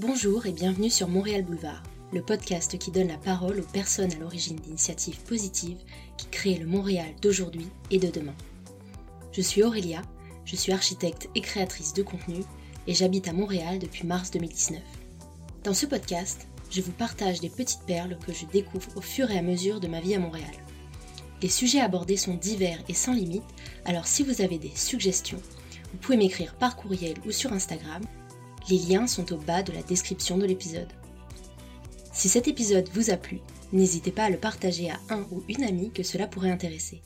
Bonjour et bienvenue sur Montréal Boulevard, le podcast qui donne la parole aux personnes à l'origine d'initiatives positives qui créent le Montréal d'aujourd'hui et de demain. Je suis Aurélia, je suis architecte et créatrice de contenu et j'habite à Montréal depuis mars 2019. Dans ce podcast, je vous partage des petites perles que je découvre au fur et à mesure de ma vie à Montréal. Les sujets abordés sont divers et sans limite, alors si vous avez des suggestions, vous pouvez m'écrire par courriel ou sur Instagram. Les liens sont au bas de la description de l'épisode. Si cet épisode vous a plu, n'hésitez pas à le partager à un ou une amie que cela pourrait intéresser.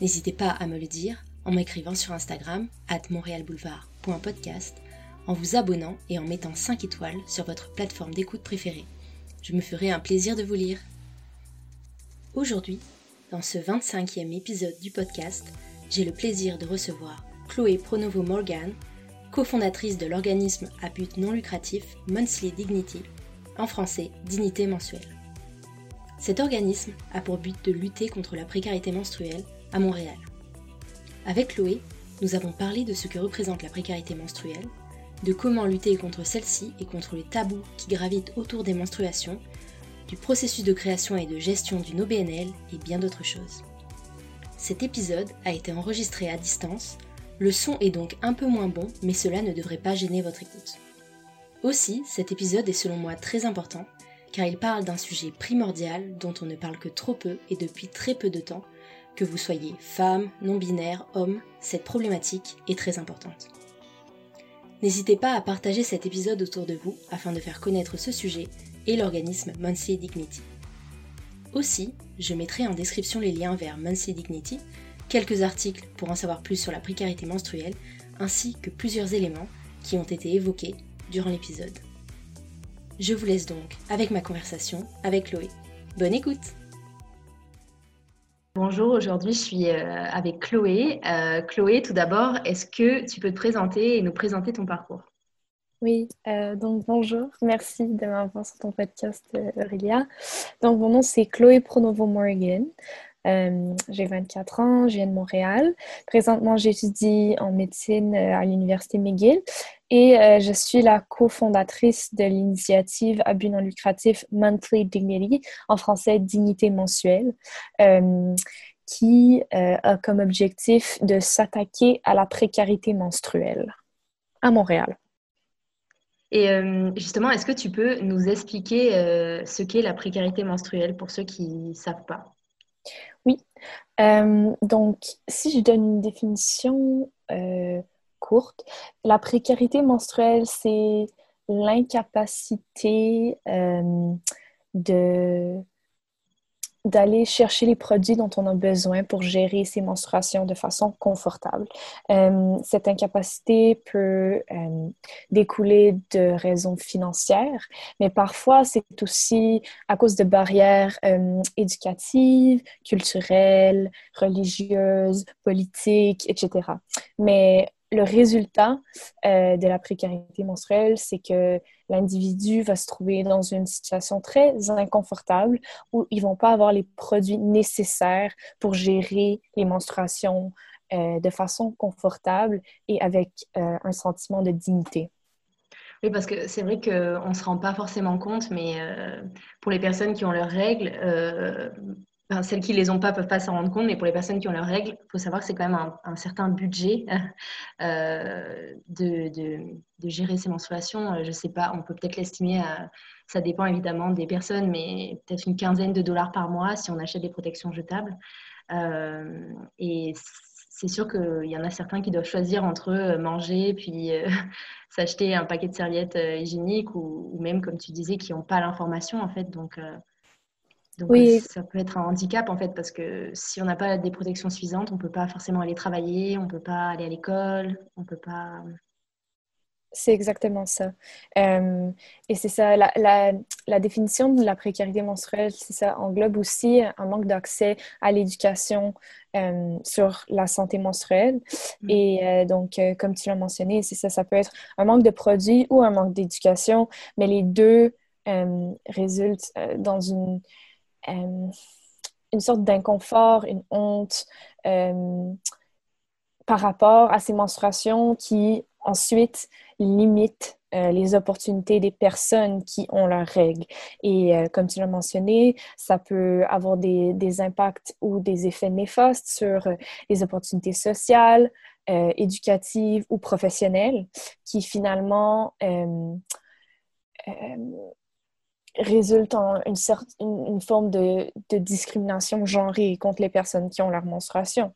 N'hésitez pas à me le dire en m'écrivant sur Instagram, at montrealboulevard.podcast, en vous abonnant et en mettant 5 étoiles sur votre plateforme d'écoute préférée. Je me ferai un plaisir de vous lire. Aujourd'hui, dans ce 25e épisode du podcast, j'ai le plaisir de recevoir Chloé Pronovo Morgan, cofondatrice de l'organisme à but non lucratif Monthly Dignity, en français Dignité mensuelle. Cet organisme a pour but de lutter contre la précarité menstruelle à Montréal. Avec Chloé, nous avons parlé de ce que représente la précarité menstruelle, de comment lutter contre celle-ci et contre les tabous qui gravitent autour des menstruations, du processus de création et de gestion d'une OBNL et bien d'autres choses. Cet épisode a été enregistré à distance, le son est donc un peu moins bon, mais cela ne devrait pas gêner votre écoute. Aussi, cet épisode est selon moi très important, car il parle d'un sujet primordial dont on ne parle que trop peu et depuis très peu de temps, que vous soyez femme, non-binaire, homme, cette problématique est très importante. N'hésitez pas à partager cet épisode autour de vous afin de faire connaître ce sujet et l'organisme Monthly Dignity. Aussi, je mettrai en description les liens vers Monthly Dignity, quelques articles pour en savoir plus sur la précarité menstruelle, ainsi que plusieurs éléments qui ont été évoqués durant l'épisode. Je vous laisse donc avec ma conversation avec Chloé. Bonne écoute Bonjour, aujourd'hui je suis euh, avec Chloé. Euh, Chloé, tout d'abord, est-ce que tu peux te présenter et nous présenter ton parcours? Oui, euh, donc bonjour, merci de m'avoir sur ton podcast Aurélia. Donc mon nom c'est Chloé Pronovo Morgan. J'ai 24 ans, je viens de Montréal. Présentement, j'étudie en médecine à l'Université McGill et euh, je suis la cofondatrice de l'initiative à but non lucratif Monthly Dignity, en français Dignité mensuelle, euh, qui euh, a comme objectif de s'attaquer à la précarité menstruelle à Montréal. Et justement, est-ce que tu peux nous expliquer ce qu'est la précarité menstruelle pour ceux qui ne savent pas? Oui. donc, si je donne une définition courte. La précarité menstruelle, c'est l'incapacité euh, de d'aller chercher les produits dont on a besoin pour gérer ses menstruations de façon confortable. Euh, cette incapacité peut euh, découler de raisons financières, mais parfois c'est aussi à cause de barrières éducatives, culturelles, religieuses, politiques, etc. Mais le résultat euh, de la précarité menstruelle, c'est que l'individu va se trouver dans une situation très inconfortable où ils vont pas avoir les produits nécessaires pour gérer les menstruations euh, de façon confortable et avec euh, un sentiment de dignité. Oui, parce que c'est vrai qu'on ne se rend pas forcément compte, mais pour les personnes qui ont leurs règles, celles qui les ont pas peuvent pas s'en rendre compte, mais pour les personnes qui ont leurs règles, il faut savoir que c'est quand même un, certain budget euh, de, gérer ces menstruations. Euh, je sais pas, on peut peut-être l'estimer, ça dépend évidemment des personnes, mais peut-être une quinzaine de dollars par mois si on achète des protections jetables. Euh, et c'est sûr qu'il y en a certains qui doivent choisir entre manger puis s'acheter un paquet de serviettes hygiéniques ou, ou, même, comme tu disais, qui n'ont pas l'information en fait. Donc, oui. ça peut être un handicap en fait parce que si on n'a pas des protections suffisantes, on ne peut pas forcément aller travailler, on ne peut pas aller à l'école, on ne peut pas. C'est exactement ça. Euh, et c'est ça, la, la, définition de la précarité menstruelle, c'est ça, englobe aussi un manque d'accès à l'éducation euh, sur la santé menstruelle. Mm. Et euh, donc, comme tu l'as mentionné, c'est ça, ça peut être un manque de produits ou un manque d'éducation, mais les deux résultent dans une euh, une sorte d'inconfort, une honte euh, par rapport à ces menstruations qui ensuite limitent euh, les opportunités des personnes qui ont leurs règles. Et euh, comme tu l'as mentionné, ça peut avoir des, impacts ou des effets néfastes sur euh, les opportunités sociales, éducatives ou professionnelles qui finalement résultent en une, sorte, une, forme de, discrimination genrée contre les personnes qui ont leur menstruation.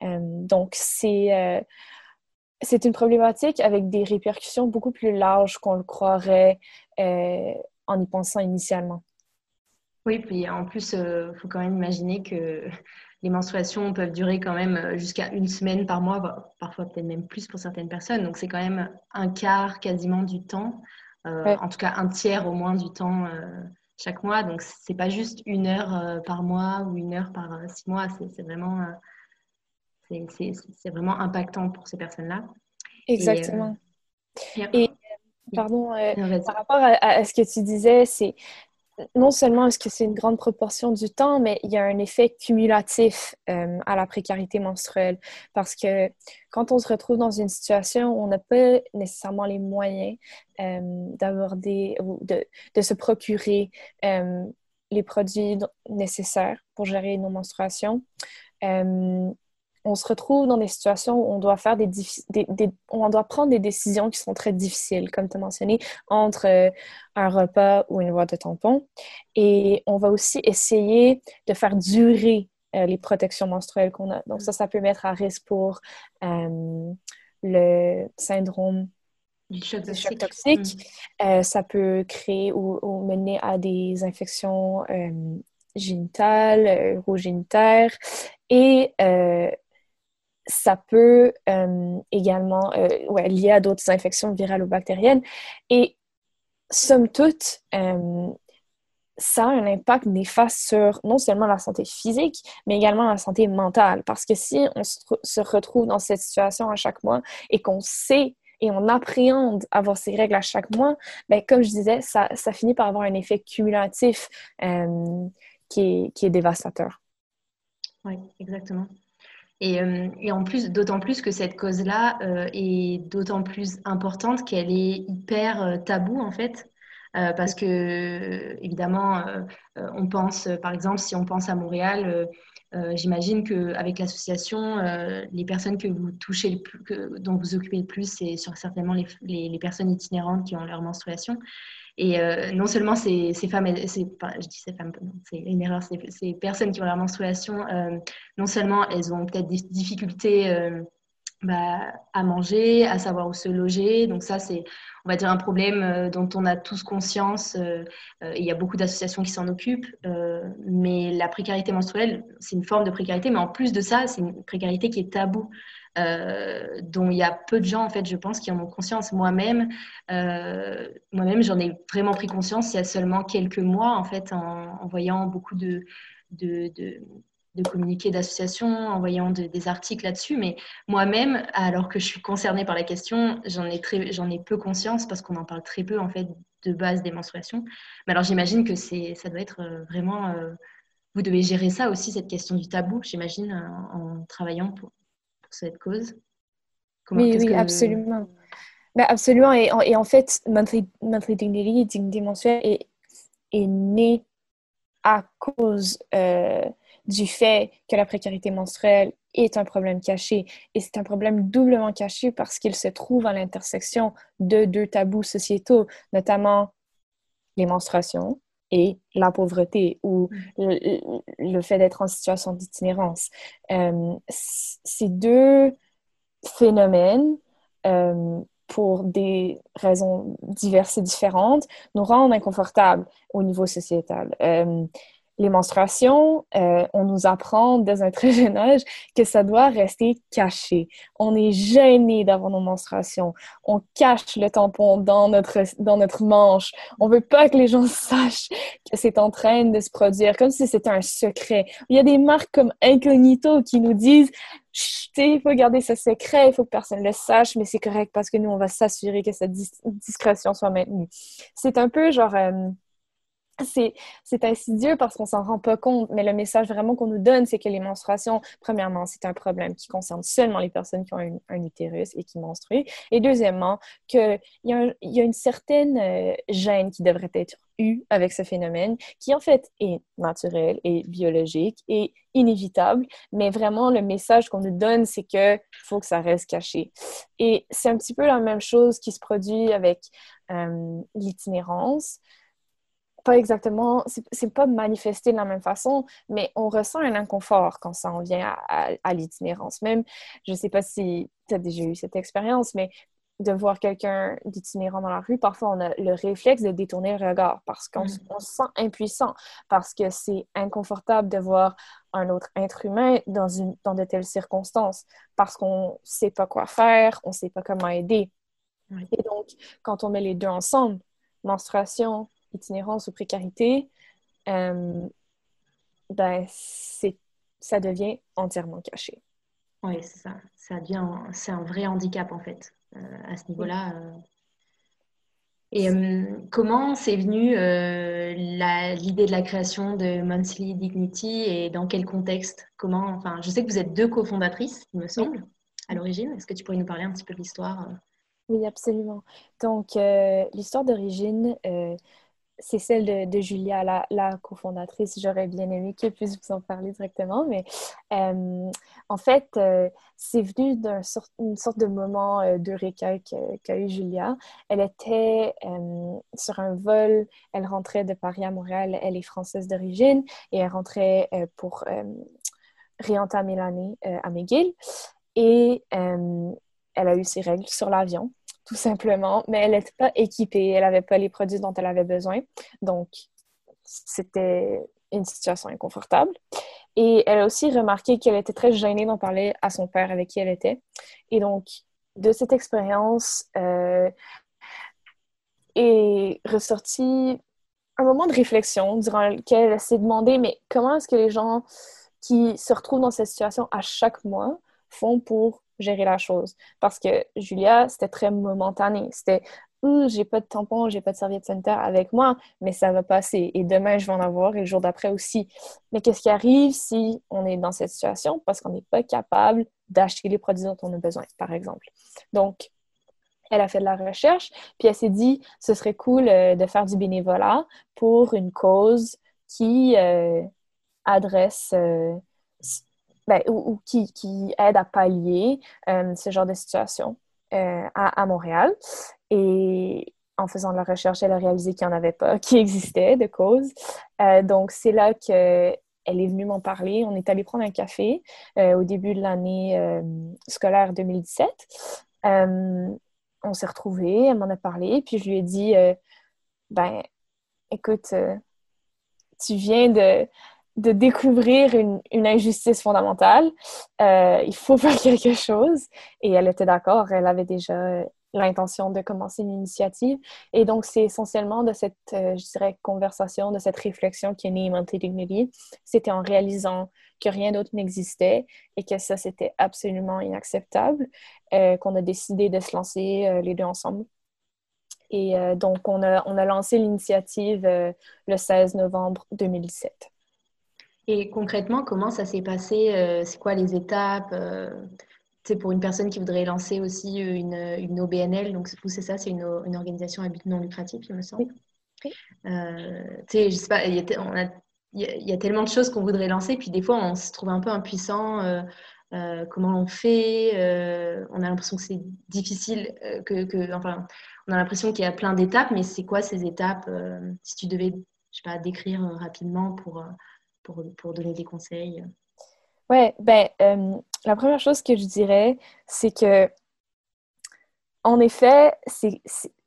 donc, c'est c'est une problématique avec des répercussions beaucoup plus larges qu'on le croirait euh, en y pensant initialement. Oui, puis en plus, il euh, faut quand même imaginer que les menstruations peuvent durer quand même euh, jusqu'à une semaine par mois, parfois peut-être même plus pour certaines personnes. Donc c'est quand même un quart quasiment du temps, en tout cas un tiers au moins du temps chaque mois. Donc c'est pas juste une heure par mois ou une heure par six mois, c'est vraiment c'est vraiment impactant pour ces personnes-là. Exactement. Et, pardon, euh, par rapport à, ce que tu disais, c'est non seulement est-ce que c'est une grande proportion du temps, mais il y a un effet cumulatif euh, à la précarité menstruelle. Parce que quand on se retrouve dans une situation où on n'a pas nécessairement les moyens euh, d'aborder ou de, de, se procurer les produits nécessaires pour gérer nos menstruations, on se retrouve dans des situations où on doit faire des, on doit prendre des décisions qui sont très difficiles, comme tu as mentionné, entre euh, un repas ou une boîte de tampons. Et on va aussi essayer de faire durer euh, les protections menstruelles qu'on a. Donc ça, ça peut mettre à risque pour euh, le syndrome du choc toxique. Mm. ça peut créer ou, ou, mener à des infections génitales, urogénitaires et ça peut euh, également euh, lié à d'autres infections virales ou bactériennes. Et somme toute, euh, ça a un impact néfaste sur non seulement la santé physique, mais également la santé mentale. Parce que si on se, retrouve dans cette situation à chaque mois et qu'on sait et on appréhende avoir ces règles à chaque mois, ben, comme je disais, ça, ça finit par avoir un effet cumulatif qui est, qui est dévastateur. Oui, exactement. Euh, et, en plus, d'autant plus que cette cause-là euh, est d'autant plus importante qu'elle est hyper euh, taboue en fait. parce que, évidemment, on pense, par exemple, si on pense à Montréal, j'imagine qu'avec l'association, les personnes que vous touchez le plus, que, dont vous occupez le plus, c'est certainement les, les, les, personnes itinérantes qui ont leur menstruation. Et euh, non seulement ces, ces femmes, pas, je dis ces femmes, c'est une erreur, ces, personnes qui ont la menstruation, euh, non seulement elles ont peut-être des difficultés euh, bah, à manger, à savoir où se loger. Donc ça, c'est, on va dire, un problème dont on a tous conscience. il y a beaucoup d'associations qui s'en occupent. mais la précarité menstruelle, c'est une forme de précarité. Mais en plus de ça, c'est une précarité qui est taboue. Euh, dont il y a peu de gens, en fait, je pense, qui en ont conscience. Moi-même, euh, moi-même, j'en ai vraiment pris conscience il y a seulement quelques mois, en fait, en, voyant beaucoup de, communiqués d'associations, en voyant des articles là-dessus. Mais moi-même, alors que je suis concernée par la question, j'en ai, très, j'en ai peu conscience parce qu'on en parle très peu, en fait, de base des menstruations. Mais alors, j'imagine que c'est, ça doit être euh, vraiment... vous devez gérer ça aussi, cette question du tabou, j'imagine, en travaillant pour, cette cause Oui, oui, absolument. Ben, absolument. Et, et, en fait, Monthly, Dignity, Dignité mensuelle, est, est né à cause euh, du fait que la précarité menstruelle est un problème caché. Et c'est un problème doublement caché parce qu'il se trouve à l'intersection de deux tabous sociétaux, notamment les menstruations et la pauvreté ou mm. le, fait d'être en situation d'itinérance. Euh, ces deux phénomènes, euh, pour des raisons diverses et différentes, nous rendent inconfortables au niveau sociétal. Euh, les menstruations, euh, on nous apprend dès un très jeune âge que ça doit rester caché. On est gêné d'avoir nos menstruations. On cache le tampon dans notre, dans notre manche. On veut pas que les gens sachent que c'est en train de se produire, comme si c'était un secret. Il y a des marques comme Incognito qui nous disent il faut garder ce secret, il faut que personne le sache, mais c'est correct parce que nous, on va s'assurer que cette discrétion soit maintenue. C'est un peu genre... Euh, c'est insidieux parce qu'on s'en rend pas compte, mais le message vraiment qu'on nous donne, c'est que les menstruations, premièrement, c'est un problème qui concerne seulement les personnes qui ont un, utérus et qui menstruent. Et deuxièmement, qu'il y, a y a une certaine euh, gêne qui devrait être eue avec ce phénomène, qui en fait est naturel et biologique et inévitable, mais vraiment le message qu'on nous donne, c'est que faut que ça reste caché. Et c'est un petit peu la même chose qui se produit avec euh, l'itinérance pas exactement, c'est pas manifesté de la même façon, mais on ressent un inconfort quand ça en vient à, l'itinérance. Même, je sais pas si tu as déjà eu cette expérience, mais de voir quelqu'un d'itinérant dans la rue, parfois on a le réflexe de détourner le regard parce qu'on mm. se sent impuissant, parce que c'est inconfortable de voir un autre être humain dans, une, dans de telles circonstances, parce qu'on ne sait pas quoi faire, on ne sait pas comment aider. Et donc, quand on met les deux ensemble, menstruation, itinérance ou précarité, euh, ben, ça devient entièrement caché. Oui, c'est ça. Ça devient, c'est un vrai handicap en fait euh, à ce niveau-là. Euh. Et comment c'est venu l'idée de la création de Monthly Dignity et dans quel contexte? Comment Enfin, je sais que vous êtes deux cofondatrices, il me semble, à l'origine. Est-ce que tu pourrais nous parler un petit peu de l'histoire Oui, absolument. Donc, l'histoire d'origine, c'est celle de, Julia, la, cofondatrice. J'aurais bien aimé qu'elle puisse vous en parler directement, mais euh, en fait, euh, c'est venu d'une sorte, sorte, de moment euh, d'eureka qu'a eu Julia. Elle était sur un vol, elle rentrait de Paris à Montréal, elle est française d'origine, et elle rentrait pour réentamer l'année à McGill. Et elle a eu ses règles sur l'avion tout simplement, mais elle n'était pas équipée, elle n'avait pas les produits dont elle avait besoin. Donc, c'était une situation inconfortable. Et elle a aussi remarqué qu'elle était très gênée d'en parler à son père avec qui elle était. Et donc, de cette expérience euh, est ressorti un moment de réflexion durant lequel elle s'est demandé, mais comment est-ce que les gens qui se retrouvent dans cette situation à chaque mois font pour gérer la chose. Parce que Julia, c'était très momentané. C'était j'ai pas de tampon, j'ai pas de serviette sanitaire avec moi, mais ça va passer. Et demain, je vais en avoir et le jour d'après aussi. Mais qu'est-ce qui arrive si on est dans cette situation? Parce qu'on n'est pas capable d'acheter les produits dont on a besoin, par exemple? Donc, elle a fait de la recherche, puis elle s'est dit, ce serait cool euh, de faire du bénévolat pour une cause qui euh, adresse euh, ben, ou, qui, qui, aide à pallier euh, ce genre de situation euh, à, à, Montréal. Et en faisant de la recherche, elle a réalisé qu'il n'y en avait pas, qui existait de cause. Euh, donc, c'est là qu'elle est venue m'en parler. On est allé prendre un café au début de l'année scolaire 2017. on s'est retrouvés, elle m'en a parlé, puis je lui ai dit, ben, écoute, tu viens de de découvrir une, injustice fondamentale. Euh, il faut faire quelque chose. Et elle était d'accord. Elle avait déjà l'intention de commencer une initiative. Et donc, c'est essentiellement de cette, euh, je dirais, conversation, de cette réflexion qui est née Dignity. C'était en réalisant que rien d'autre n'existait et que ça, c'était absolument inacceptable, euh, qu'on a décidé de se lancer les deux ensemble. Et donc, on a, on a lancé l'initiative le 16 novembre 2017. Et concrètement, comment ça s'est passé euh, C'est quoi les étapes C'est euh, pour une personne qui voudrait lancer aussi une, une OBNL, donc c'est ça, c'est une, une, organisation à but non lucratif, il me semble. Oui. Euh, je sais pas, il y, a, y, tellement de choses qu'on voudrait lancer, puis des fois on se trouve un peu impuissant. Euh, comment on fait On a l'impression que c'est difficile, que, que, enfin, on a l'impression qu'il y a plein d'étapes, mais c'est quoi ces étapes Si tu devais, je sais pas, décrire rapidement pour pour, donner des conseils? Ouais, ben, euh, la première chose que je dirais, c'est que, en effet,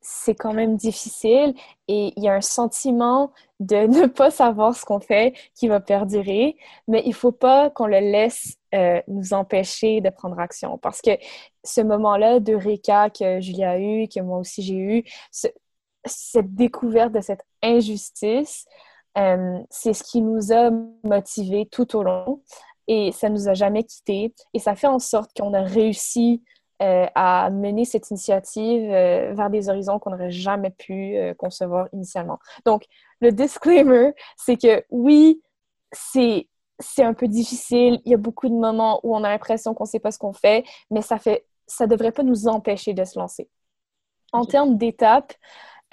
c'est quand même difficile et il y a un sentiment de ne pas savoir ce qu'on fait qui va perdurer, mais il ne faut pas qu'on le laisse euh, nous empêcher de prendre action parce que ce moment-là de Réca que Julia a eu, que moi aussi j'ai eu, cette découverte de cette injustice, euh, c'est ce qui nous a motivés tout au long et ça nous a jamais quittés. Et ça fait en sorte qu'on a réussi à mener cette initiative vers des horizons qu'on n'aurait jamais pu concevoir initialement. Donc, le disclaimer, c'est que oui, c'est c'est un peu difficile. Il y a beaucoup de moments où on a l'impression qu'on ne sait pas ce qu'on fait, mais ça fait ça devrait pas nous empêcher de se lancer. En termes d'étapes,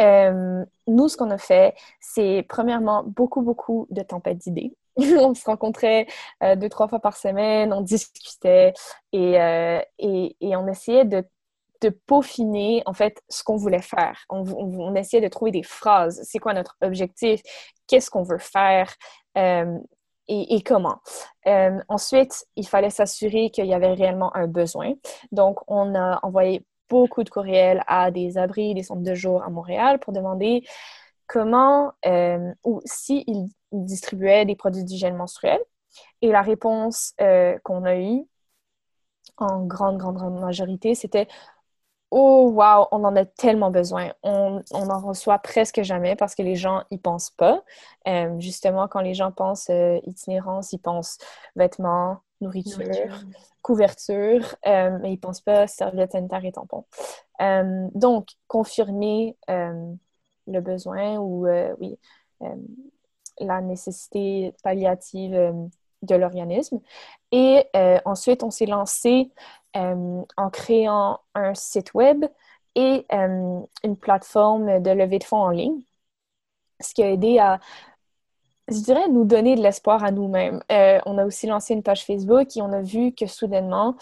euh, nous, ce qu'on a fait, c'est premièrement beaucoup, beaucoup de tempêtes d'idées. on se rencontrait euh, deux, trois fois par semaine, on discutait et, euh, on essayait de, peaufiner, en fait, ce qu'on voulait faire. On, essayait de trouver des phrases. C'est quoi notre objectif? Qu'est-ce qu'on veut faire? Et, comment? Ensuite, il fallait s'assurer qu'il y avait réellement un besoin. Donc, on a envoyé beaucoup de courriels à des abris, des centres de jour à Montréal pour demander comment euh, ou s'ils si distribuaient des produits d'hygiène menstruelle. Et la réponse euh, qu'on a eue, en grande, grande, grande majorité, c'était Oh, wow, on en a tellement besoin. On, on en reçoit presque jamais parce que les gens y pensent pas. Euh, justement, quand les gens pensent itinérance, ils pensent vêtements, nourriture, couverture, euh, mais ils pensent pas serviettes sanitaires et tampons. donc, confirmer le besoin ou, oui, la nécessité palliative de l'organisme. Et ensuite, on s'est lancé euh, en créant un site web et euh, une plateforme de levée de fonds en ligne, ce qui a aidé à, je dirais, nous donner de l'espoir à nous-mêmes. Euh, on a aussi lancé une page Facebook et on a vu que soudainement,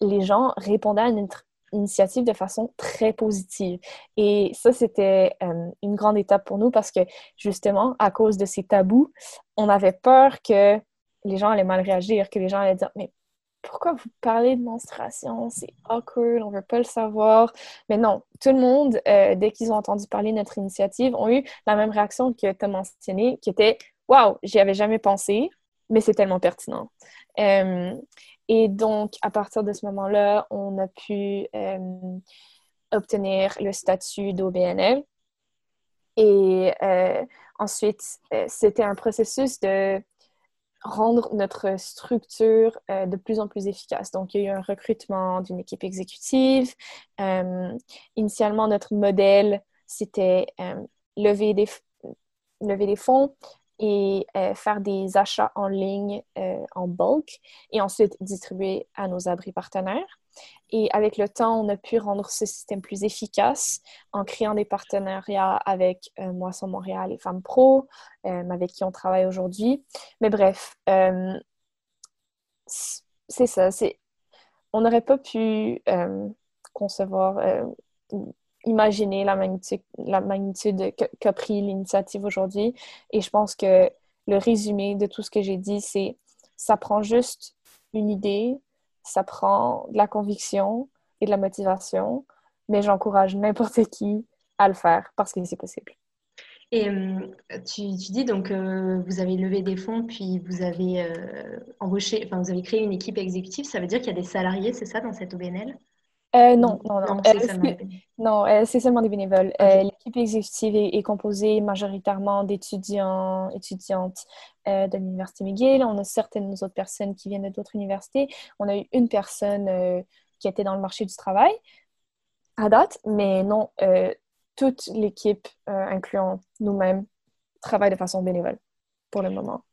les gens répondaient à notre initiative de façon très positive. Et ça, c'était une grande étape pour nous parce que justement, à cause de ces tabous, on avait peur que les gens allaient mal réagir, que les gens allaient dire Mais pourquoi vous parlez de menstruation? C'est awkward, on veut pas le savoir. Mais non, tout le monde, euh, dès qu'ils ont entendu parler de notre initiative, ont eu la même réaction que tu as mentionné, qui était Waouh, j'y avais jamais pensé, mais c'est tellement pertinent. Euh, et donc, à partir de ce moment-là, on a pu euh, obtenir le statut d'OBNL. Et ensuite, c'était un processus de rendre notre structure euh, de plus en plus efficace. Donc, il y a eu un recrutement d'une équipe exécutive. Euh, initialement, notre modèle, c'était euh, lever des fonds et faire des achats en ligne en bulk et ensuite distribuer à nos abris partenaires. Et avec le temps, on a pu rendre ce système plus efficace en créant des partenariats avec euh, Moisson Montréal et Femmes Pro, euh, avec qui on travaille aujourd'hui. Mais bref, euh, c'est ça. On n'aurait pas pu concevoir, imaginer la magnitude, la magnitude qu'a pris l'initiative aujourd'hui. Et je pense que le résumé de tout ce que j'ai dit, c'est ça prend juste une idée, ça prend de la conviction et de la motivation, mais j'encourage n'importe qui à le faire parce que c'est possible. Et euh, tu, dis donc que vous avez levé des fonds, puis vous avez euh, enfin vous avez créé une équipe exécutive. Ça veut dire qu'il y a des salariés, c'est ça, dans cette OBNL euh, non, non, non. Non, c'est seulement des bénévoles. L'équipe exécutive est, composée majoritairement d'étudiants, étudiantes de l'Université McGill. On a certaines autres personnes qui viennent d'autres universités. On a eu une personne qui était dans le marché du travail à date, mais non, toute l'équipe, incluant nous-mêmes, travaille de façon bénévole pour le moment.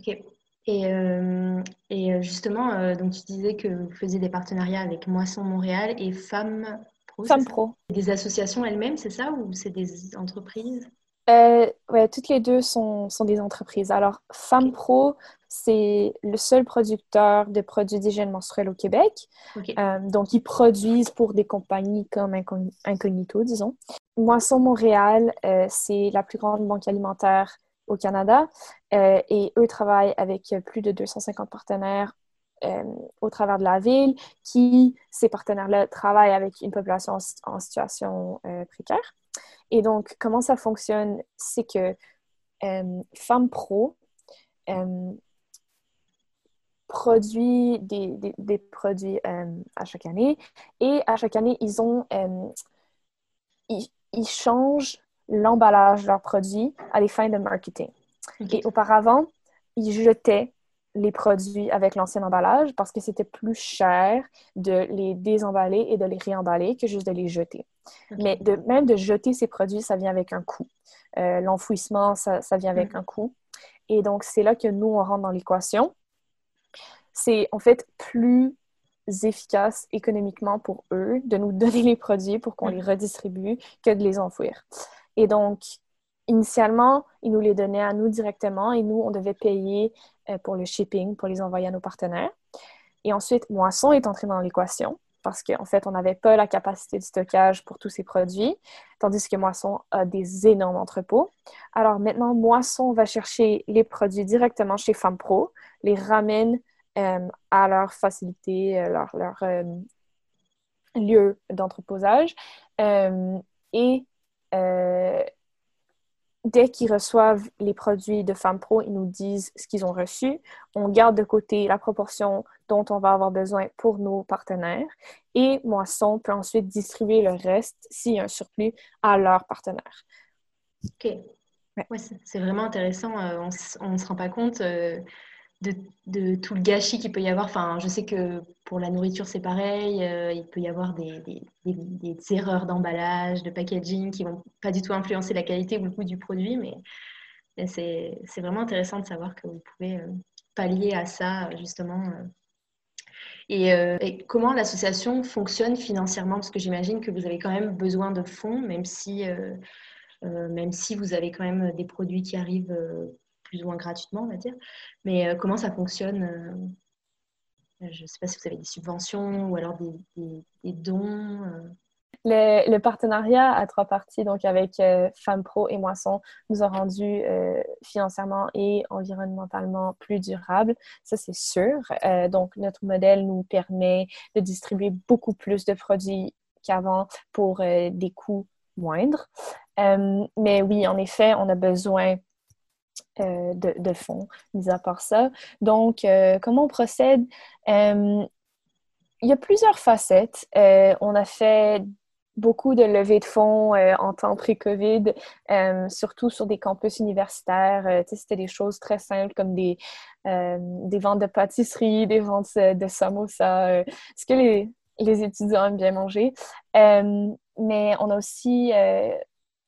OK. Et, euh, et euh, justement, euh, donc tu disais que vous faisiez des partenariats avec Moisson Montréal et Femmes Pro. Femmes Pro. Des associations elles-mêmes, c'est ça, ou c'est des entreprises? Euh, ouais, toutes les deux sont, sont des entreprises. Alors, Femmes Pro, c'est le seul producteur de produits d'hygiène menstruelle au Québec. donc, ils produisent pour des compagnies comme Incognito, disons. Moisson Montréal, c'est la plus grande banque alimentaire au Canada. Euh, et eux travaillent avec plus de 250 partenaires euh, au travers de la ville, qui, ces partenaires-là, travaillent avec une population en, situation euh, précaire. Et donc, comment ça fonctionne, c'est que Femmes Pro produit des, produits à chaque année et à chaque année, ils ont ils changent l'emballage de leurs produits à des fins de marketing. Et auparavant, ils jetaient les produits avec l'ancien emballage parce que c'était plus cher de les désemballer et de les réemballer que juste de les jeter. Mais de, même de jeter ces produits, ça vient avec un coût. Euh, l'enfouissement, ça, vient avec mm. un coût. Et donc, c'est là que nous, on rentre dans l'équation. C'est en fait plus efficace économiquement pour eux de nous donner les produits pour qu'on mm. les redistribue que de les enfouir. Et donc, initialement, ils nous les donnaient à nous directement et nous, on devait payer euh, pour le shipping, pour les envoyer à nos partenaires. Et ensuite, Moisson est entré dans l'équation parce qu'en fait, on n'avait pas la capacité de stockage pour tous ces produits, tandis que Moisson a des énormes entrepôts. Alors maintenant, Moisson va chercher les produits directement chez FemmePro, les ramène euh, à leur facilité, euh, leur, leur lieu d'entreposage et dès qu'ils reçoivent les produits de Femmes Pro, ils nous disent ce qu'ils ont reçu. On garde de côté la proportion dont on va avoir besoin pour nos partenaires et Moisson peut ensuite distribuer le reste, s'il y a un surplus, à leurs partenaires. OK. c'est vraiment intéressant. Euh, on ne se rend pas compte. Euh, de, tout le gâchis qu'il peut y avoir. Enfin, je sais que pour la nourriture, c'est pareil. Euh, il peut y avoir des, erreurs d'emballage, de packaging qui vont pas du tout influencer la qualité ou le coût du produit. Mais c'est vraiment intéressant de savoir que vous pouvez euh, pallier à ça, justement. Euh. Et, comment l'association fonctionne financièrement? Parce que j'imagine que vous avez quand même besoin de fonds, même si, même si vous avez quand même des produits qui arrivent plus ou moins gratuitement, on va dire. Mais euh, comment ça fonctionne euh, Je ne sais pas si vous avez des subventions ou alors des, dons. Euh. Le, partenariat à trois parties, donc avec Femmes Pro et Moisson, nous a rendu financièrement et environnementalement plus durables. Ça, c'est sûr. donc, notre modèle nous permet de distribuer beaucoup plus de produits qu'avant pour des coûts moindres. mais oui, en effet, on a besoin euh, de, fonds, mis à part ça. Donc, euh, comment on procède? Euh, il y a plusieurs facettes. on a fait beaucoup de levées de fonds en temps pré-COVID, surtout sur des campus universitaires. C'était des choses très simples comme des, des ventes de pâtisserie, des ventes de samosa, ce que les, les étudiants aiment bien manger. mais on a aussi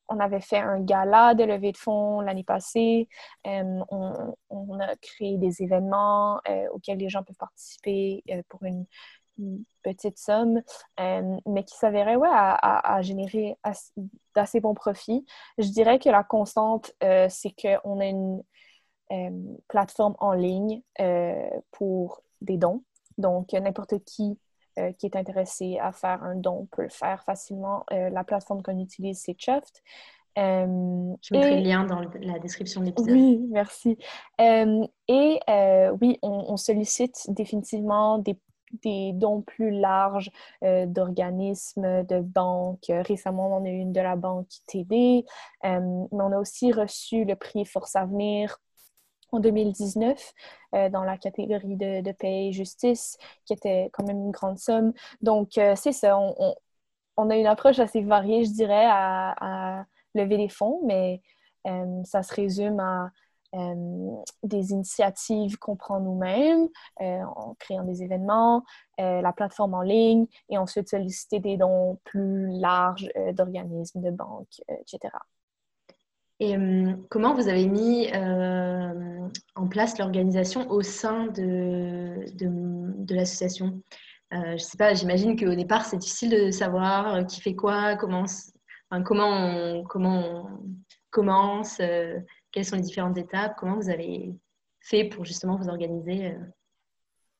on avait fait un gala de levée de fonds l'année passée. Euh, on, a créé des événements euh, auxquels les gens peuvent participer euh, pour une, petite somme, mais qui s'avérait ouais, à, générer d'assez bons profits. Je dirais que la constante, c'est qu'on a une plateforme en ligne pour des dons. Donc, n'importe qui euh, qui est intéressé à faire un don peut le faire facilement. Euh, la plateforme qu'on utilise, c'est Chuft. Euh, Je mettrai le lien dans la description de l'épisode. Oui, merci. et oui, on, sollicite définitivement des, des, dons plus larges d'organismes, de banques. Récemment, on a eu une de la banque TD, mais on a aussi reçu le prix Force Avenir en 2019 euh, dans la catégorie de, de et justice, qui était quand même une grande somme. Donc, euh, c'est ça, on, a une approche assez variée, je dirais, à, lever les fonds, mais euh, ça se résume à des initiatives qu'on prend nous-mêmes en créant des événements, la plateforme en ligne et ensuite solliciter des dons plus larges d'organismes, de banques, etc. Et euh, comment vous avez mis euh, en place l'organisation au sein de, de, l'association? Euh, Je sais pas, j'imagine qu'au départ, c'est difficile de savoir qui fait quoi, comment, comment, on, comment commence, quelles sont les différentes étapes, comment vous avez fait pour justement vous organiser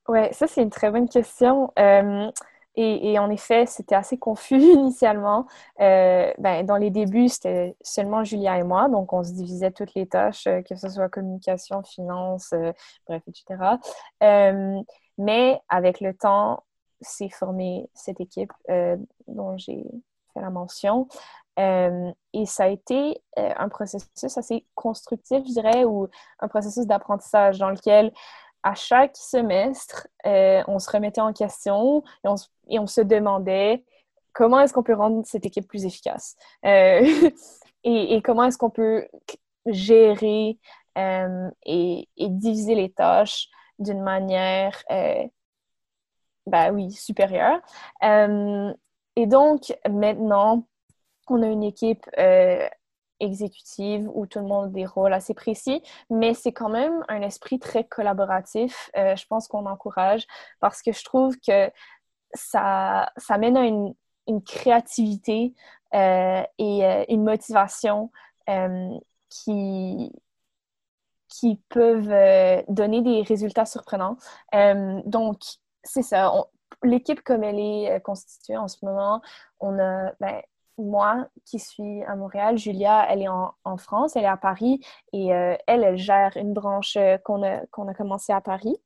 Oui, ça c'est une très bonne question. Et, en effet, c'était assez confus initialement. Euh, ben, dans les débuts, c'était seulement Julia et moi, donc on se divisait toutes les tâches, euh, que ce soit communication, finance, euh, bref, etc. mais avec le temps, s'est formée cette équipe dont j'ai fait la mention. et ça a été un processus assez constructif, je dirais, ou un processus d'apprentissage dans lequel à chaque semestre, euh, on se remettait en question et on, se demandait comment est-ce qu'on peut rendre cette équipe plus efficace euh, et, comment est-ce qu'on peut gérer euh, et, diviser les tâches d'une manière, ben oui, supérieure. et donc, maintenant, on a une équipe exécutive où tout le monde a des rôles assez précis, mais c'est quand même un esprit très collaboratif. Euh, je pense qu'on encourage parce que je trouve que ça, ça mène à une, une créativité euh, et euh, une motivation qui, qui peuvent donner des résultats surprenants. donc, c'est ça. L'équipe comme elle est constituée en ce moment, on a ben, moi qui suis à Montréal, Julia, elle est en, France, elle est à Paris et euh, elle, elle gère une branche euh, qu'on a, qu'on a commencé à Paris.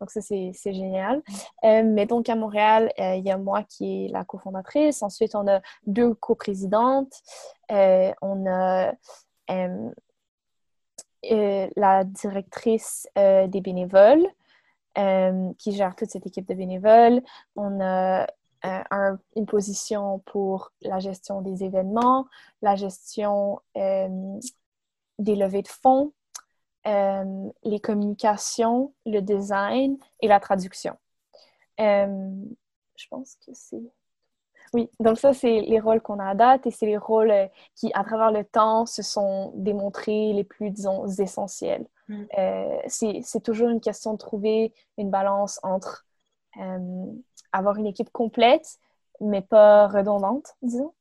Donc ça, c'est, génial. Euh, mais donc à Montréal, il y a moi qui est la cofondatrice. Ensuite, on a deux coprésidentes. on a la directrice des bénévoles. qui gère toute cette équipe de bénévoles. On a euh, une position pour la gestion des événements, la gestion euh, des levées de fonds, euh, les communications, le design et la traduction. je pense que c'est... Oui, donc ça, c'est les rôles qu'on a à date et c'est les rôles qui, à travers le temps, se sont démontrés les plus, disons, essentiels. Mm. c'est toujours une question de trouver une balance entre avoir une équipe complète, mais pas redondante, disons?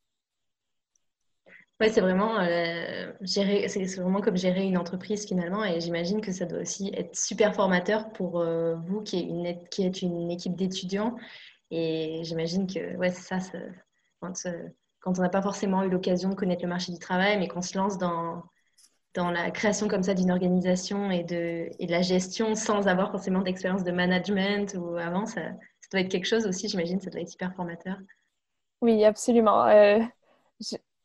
Ouais, c'est vraiment euh, vraiment comme gérer une entreprise finalement, et j'imagine que ça doit aussi être super formateur pour euh, vous qui, est une, qui êtes une équipe d'étudiants. Et j'imagine que ouais, ça, quand, euh, quand, on n'a pas forcément eu l'occasion de connaître le marché du travail, mais qu'on se lance dans, dans la création comme ça d'une organisation et de, et de la gestion sans avoir forcément d'expérience de management ou avant, ça, ça doit être quelque chose aussi, j'imagine, ça doit être hyper formateur. Oui, absolument. Euh,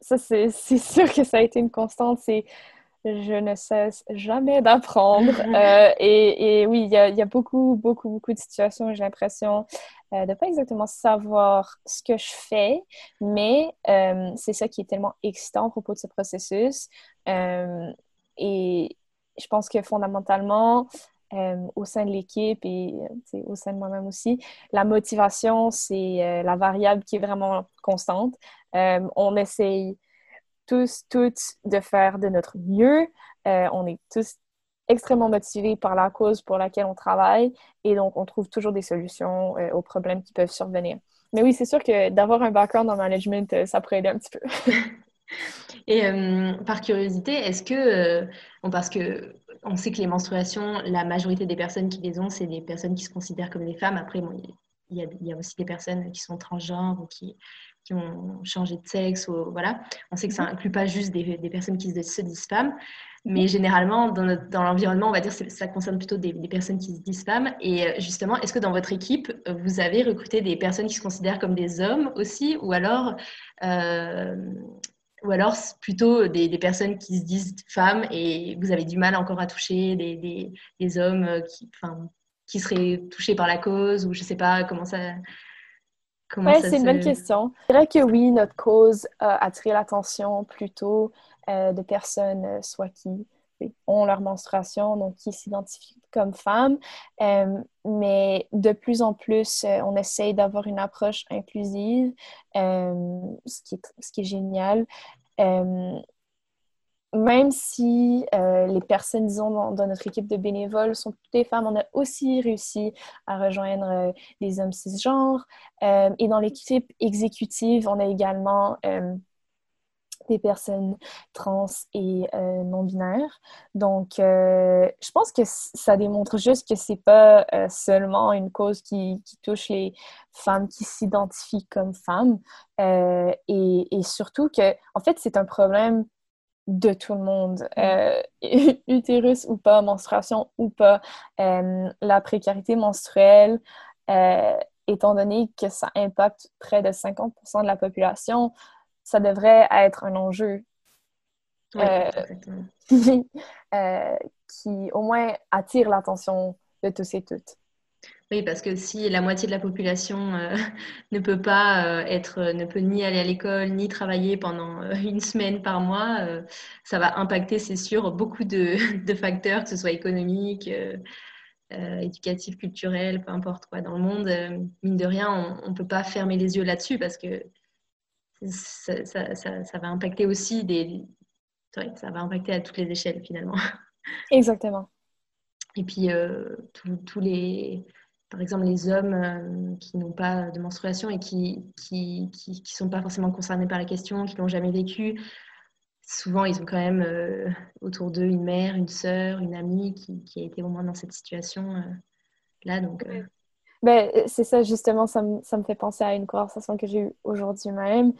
ça, c'est sûr que ça a été une constante. C'est je ne cesse jamais d'apprendre. Euh, et, et, oui, il y, a, y, a, beaucoup, beaucoup, beaucoup de situations où j'ai l'impression euh, de ne pas exactement savoir ce que je fais, mais c'est ça qui est tellement excitant à propos de ce processus. et je pense que fondamentalement, euh, au sein de l'équipe et euh, au sein de moi-même aussi. La motivation, c'est euh, la variable qui est vraiment constante. on essaye tous, toutes de faire de notre mieux. on est tous extrêmement motivés par la cause pour laquelle on travaille et donc on trouve toujours des solutions aux problèmes qui peuvent survenir. Mais oui, c'est sûr que d'avoir un background en management, ça pourrait aider un petit peu. et par curiosité, est-ce que, parce que on sait que les menstruations, la majorité des personnes qui les ont, c'est des personnes qui se considèrent comme des femmes. Après, il, y a, aussi des personnes qui sont transgenres ou qui, ont changé de sexe. Ou, voilà. On sait que ça n'inclut pas juste des, personnes qui se, disent femmes. Mais généralement, dans, l'environnement, on va dire que ça concerne plutôt des, personnes qui se disent femmes. Et euh, justement, est-ce que dans votre équipe, vous avez recruté des personnes qui se considèrent comme des hommes aussi Ou alors, euh, ou alors plutôt des, personnes qui se disent femmes et vous avez du mal encore à toucher des, des, hommes euh, qui, qui seraient touchés par la cause ou je sais pas comment ça. Oui, c'est une bonne question. C'est vrai que oui, notre cause a attiré l'attention plutôt euh, de personnes, euh, soit qui ont leur menstruation, donc qui s'identifient comme femmes. mais de plus en plus, on essaye d'avoir une approche inclusive, ce, qui est, ce qui est génial. même si les personnes, disons, dans, notre équipe de bénévoles sont toutes des femmes, on a aussi réussi à rejoindre des hommes cisgenres. et dans l'équipe exécutive, on a également des personnes trans et euh, non binaires. Donc, euh, je pense que ça démontre juste que c'est pas euh, seulement une cause qui, qui, touche les femmes qui s'identifient comme femmes, et, et, surtout que, en fait, c'est un problème de tout le monde, utérus ou pas, menstruation ou pas, la précarité menstruelle. étant donné que ça impacte près de 50% de la population, ça devrait être un enjeu euh, euh, qui au moins attire l'attention de tous et toutes. Oui, parce que si la moitié de la population euh, ne peut pas être, ne peut ni aller à l'école, ni travailler pendant une semaine par mois, ça va impacter, c'est sûr, beaucoup de, de, facteurs, que ce soit économique, éducatif, culturel, peu importe quoi, dans le monde, mine de rien, on ne peut pas fermer les yeux là-dessus parce que ça, ça, va impacter aussi des... ça va impacter à toutes les échelles finalement. Exactement. Et puis, tous les par exemple, les hommes euh, qui n'ont pas de menstruation et qui ne qui, qui, sont pas forcément concernés par la question, qui l'ont jamais vécu, souvent, ils ont quand même euh, autour d'eux une mère, une sœur, une amie qui, qui, a été au moins dans cette situation-là. Euh, donc, ben, c'est ça, justement, ça me, ça me, fait penser à une conversation que j'ai eue aujourd'hui même.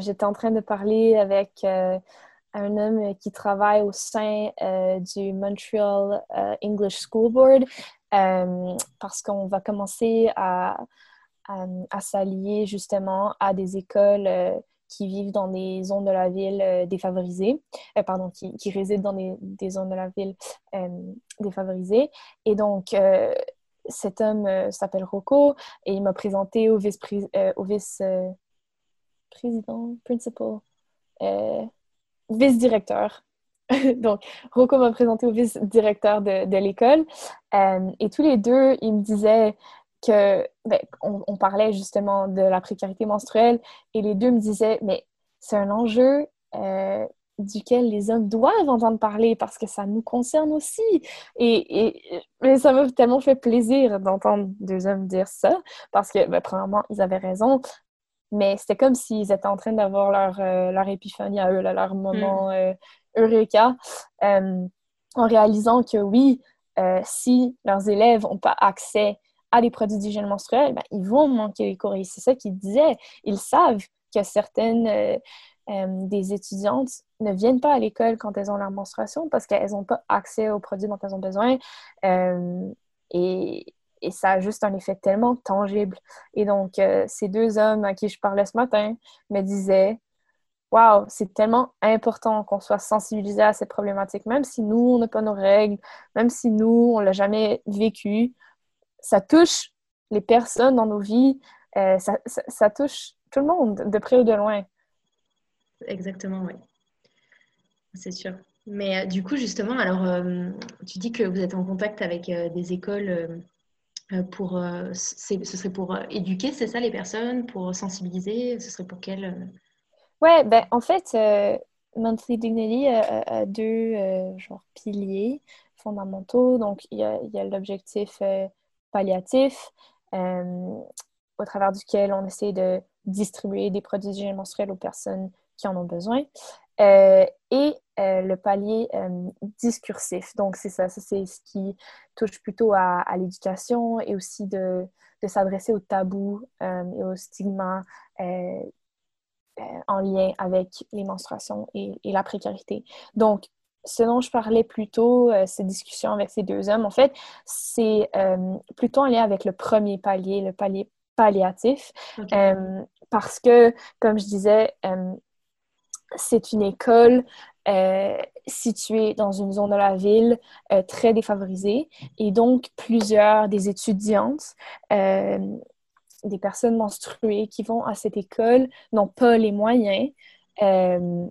J'étais en train de parler avec un homme qui travaille au sein du Montreal English School Board euh, parce qu'on va commencer à, à, s'allier justement à des écoles euh, qui vivent dans des zones de la ville euh, défavorisées, pardon, qui, qui, résident dans des, des, zones de la ville défavorisées. Et donc, cet homme s'appelle Rocco et il m'a présenté au vice-président, vice, principal, vice-directeur Donc, Rocco m'a présenté au vice-directeur de, l'école. Euh, et tous les deux, ils me disaient que, ben, on, parlait justement de la précarité menstruelle, et les deux me disaient, mais c'est un enjeu euh, duquel les hommes doivent entendre parler parce que ça nous concerne aussi. Et, et ça m'a tellement fait plaisir d'entendre deux hommes dire ça parce que, ben, premièrement, ils avaient raison. Mais c'était comme s'ils étaient en train d'avoir leur, euh, leur épiphanie à eux, leur moment mm. Eureka, euh, en réalisant que oui, euh, si leurs élèves n'ont pas accès à des produits d'hygiène menstruelle, ben, ils vont manquer les cours. Et c'est ça qu'ils disaient. Ils savent que certaines euh, des étudiantes ne viennent pas à l'école quand elles ont leur menstruation parce qu'elles n'ont pas accès aux produits dont elles ont besoin. Et, et, ça a juste un effet tellement tangible. Et donc, ces deux hommes à qui je parlais ce matin me disaient Wow, c'est tellement important qu'on soit sensibilisé à cette problématique, même si nous, on n'a pas nos règles, même si nous, on ne l'a jamais vécu. Ça touche les personnes dans nos vies, euh, ça, touche tout le monde, de près ou de loin. Exactement, oui. C'est sûr. Mais euh, du coup, justement, alors, euh, tu dis que vous êtes en contact avec des écoles pour. ce serait pour éduquer, c'est ça, les personnes, pour sensibiliser Ce serait pour quelle Ouais, ben, en fait, euh, Monthly Dignity a, deux euh, genre, piliers fondamentaux. Donc, il y a, l'objectif euh, palliatif, au travers duquel on essaie de distribuer des produits menstruelle aux personnes qui en ont besoin. et le palier discursif. Donc, c'est ça, c'est ce qui touche plutôt à, l'éducation et aussi de, de s'adresser aux tabous et aux stigmas euh, en lien avec les menstruations et, la précarité. Donc, ce dont je parlais plus tôt, euh, ces discussions avec ces deux hommes, en fait, c'est euh, plutôt en lien avec le premier palier, le palier palliatif, parce que, comme je disais, c'est une école située dans une zone de la ville très défavorisée et donc plusieurs des étudiantes des personnes menstruées qui vont à cette école n'ont pas les moyens euh,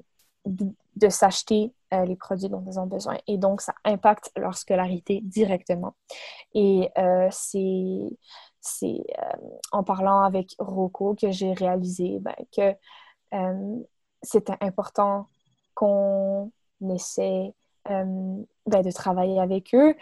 de, s'acheter euh, les produits dont elles ont besoin. Et donc, ça impacte leur scolarité directement. Et euh, c'est en parlant avec Rocco que j'ai réalisé ben, que c'était important qu'on essaie ben, de travailler avec eux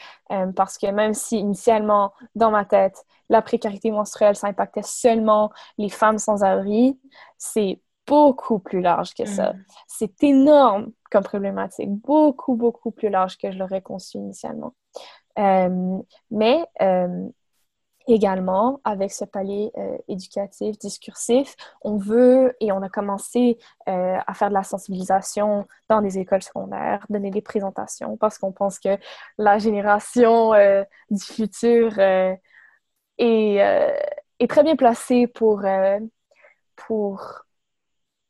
parce que même si initialement, dans ma tête, la précarité menstruelle, ça impactait seulement les femmes sans abri, c'est beaucoup plus large que ça. Mm. C'est énorme comme problématique, beaucoup, beaucoup plus large que je l'aurais conçu initialement. Euh, mais euh, également, avec ce palier euh, éducatif, discursif, on veut et on a commencé à faire de la sensibilisation dans des écoles secondaires, donner des présentations parce qu'on pense que la génération du futur euh, est, très bien placé pour, euh, pour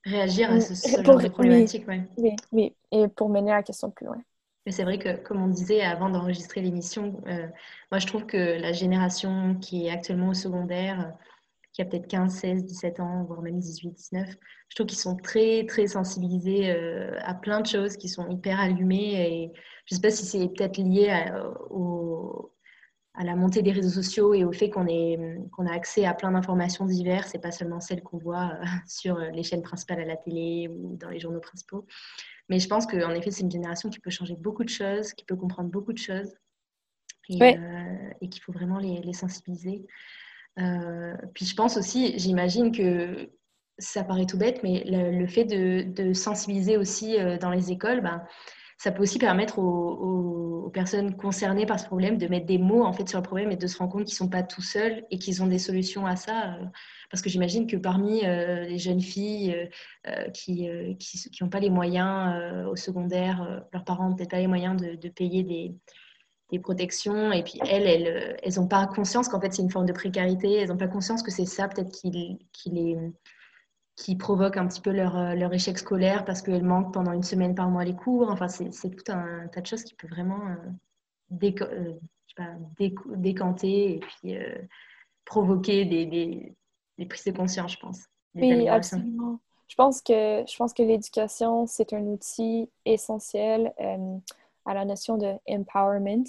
réagir à ce, genre de problématique. Oui, oui, et pour mener la question plus loin. Mais c'est vrai que, comme on disait avant d'enregistrer l'émission, euh, moi je trouve que la génération qui est actuellement au secondaire, qui a peut-être 15, 16, 17 ans, voire même 18, 19, je trouve qu'ils sont très, très sensibilisés à plein de choses, qui sont hyper allumés. Et je ne sais pas si c'est peut-être lié au, à la montée des réseaux sociaux et au fait qu'on qu'on a accès à plein d'informations diverses et pas seulement celles qu'on voit euh, sur les chaînes principales à la télé ou dans les journaux principaux. Mais je pense qu'en effet, c'est une génération qui peut changer beaucoup de choses, qui peut comprendre beaucoup de choses et, euh, et qu'il faut vraiment les, les sensibiliser. Euh, puis je pense aussi, j'imagine que ça paraît tout bête, mais le, fait de, de, sensibiliser aussi dans les écoles, ben, ça peut aussi permettre aux, personnes concernées par ce problème de mettre des mots en fait sur le problème et de se rendre compte qu'ils sont pas tout seuls et qu'ils ont des solutions à ça. Euh, parce que j'imagine que parmi euh, les jeunes filles euh, qui n'ont pas les moyens au secondaire, leurs parents n'ont peut-être pas les moyens de, payer des, des, protections, et puis elles, elles n'ont pas conscience qu'en fait c'est une forme de précarité, elles n'ont pas conscience que c'est ça peut-être qui, qui les qui provoquent un petit peu leur, euh, leur échec scolaire parce qu'elles manquent pendant une semaine par mois les cours. Enfin, c'est tout un tas de choses qui peut vraiment euh, euh, décanter et puis provoquer des, des, des, prises de conscience, je pense. Oui, absolument. Je pense que, je pense que l'éducation, c'est un outil essentiel à la notion de empowerment,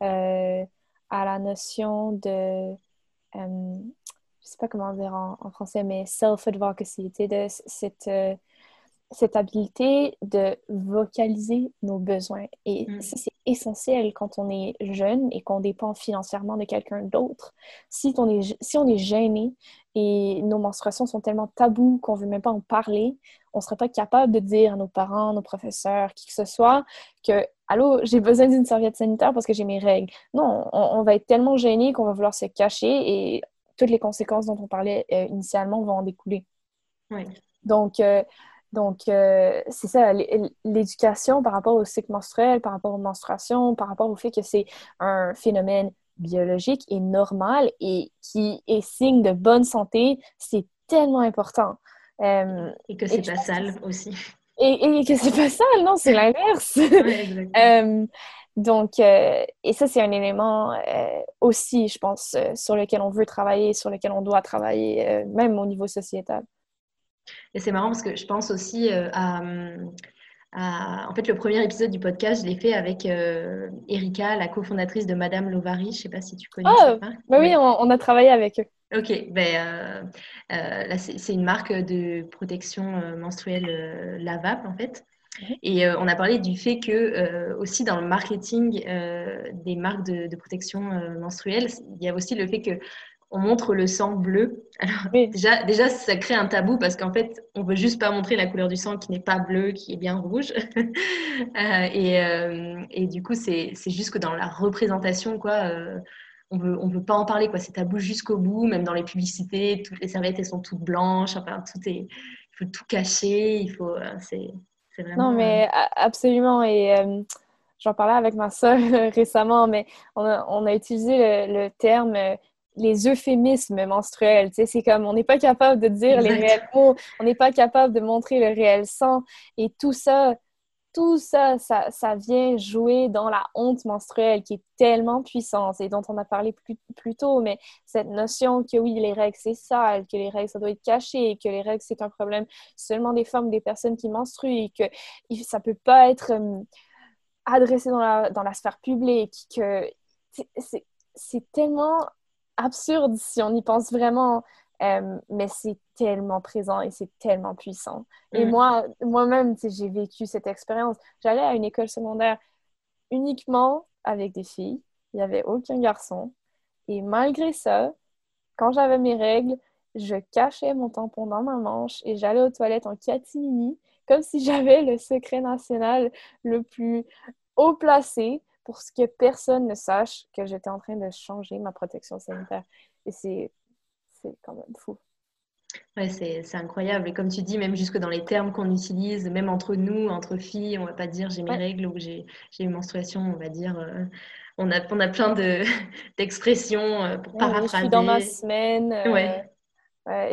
à la notion de je sais pas comment dire en, français, mais self-advocacy, de cette, euh, cette habilité de vocaliser nos besoins. Et mm. ça, c'est essentiel quand on est jeune et qu'on dépend financièrement de quelqu'un d'autre. Si, on est, si on est gêné et nos menstruations sont tellement tabous qu'on veut même pas en parler, on serait pas capable de dire à nos parents, nos professeurs, qui que ce soit, que Allô, j'ai besoin d'une serviette sanitaire parce que j'ai mes règles. Non, on, on va être tellement gêné qu'on va vouloir se cacher et toutes les conséquences dont on parlait euh, initialement vont en découler. Donc, euh, donc euh, c'est ça, l'éducation par rapport au cycle menstruel, par rapport aux menstruations, par rapport au fait que c'est un phénomène biologique et normal et qui est signe de bonne santé, c'est tellement important. et que c'est pas sale aussi. Et, et, que c'est pas sale, non, c'est l'inverse. Donc, euh, et ça, c'est un élément euh, aussi, je pense, euh, sur lequel on veut travailler, sur lequel on doit travailler, même au niveau sociétal. Et c'est marrant parce que je pense aussi à, En fait, le premier épisode du podcast, je l'ai fait avec Erika, la cofondatrice de Madame Lovary. Je ne sais pas si tu connais. Ah, bah oui, on, a travaillé avec eux. Ok, ben, là, c'est une marque de protection menstruelle lavable, en fait. Et euh, on a parlé du fait que euh, aussi dans le marketing euh, des marques de, protection menstruelle, il y a aussi le fait que on montre le sang bleu. Alors, déjà, déjà, ça crée un tabou parce qu'en fait, on veut juste pas montrer la couleur du sang qui n'est pas bleu, qui est bien rouge. et, et, du coup, c'est juste que dans la représentation, quoi, on veut, on veut pas en parler, quoi. C'est tabou jusqu'au bout, même dans les publicités, toutes les serviettes, elles sont toutes blanches. Enfin, tout est, il faut tout cacher. Il faut, c'est non, mais euh, absolument. Et euh, j'en parlais avec ma soeur récemment, mais on a, utilisé le, terme euh, les euphémismes menstruels. Tu sais, c'est comme on n'est pas capable de dire les réels mots, on n'est pas capable de montrer le réel sang. Et tout ça, tout ça, ça, vient jouer dans la honte menstruelle qui est tellement puissante et dont on a parlé plus, plus tôt, mais cette notion que oui, les règles, c'est sale, que les règles, ça doit être caché, que les règles, c'est un problème seulement des femmes, des personnes qui menstruent, que ça peut pas être euh, adressé dans la, dans la sphère publique, que c'est tellement absurde si on y pense vraiment. Euh, mais c'est tellement présent et c'est tellement puissant. Et mm. moi, moi-même, j'ai vécu cette expérience. J'allais à une école secondaire uniquement avec des filles. Il n'y avait aucun garçon. Et malgré ça, quand j'avais mes règles, je cachais mon tampon dans ma manche et j'allais aux toilettes en catimini, comme si j'avais le secret national le plus haut placé pour ce que personne ne sache que j'étais en train de changer ma protection sanitaire. Et c'est c'est quand même fou. Ouais, c'est incroyable. Et comme tu dis, même jusque dans les termes qu'on utilise, même entre nous, entre filles, on va pas dire j'ai mes règles ou j'ai une menstruation, on va dire. Euh, on, a, on a plein d'expressions euh, pour paraphraser. Je suis dans ma semaine. Euh, ouais.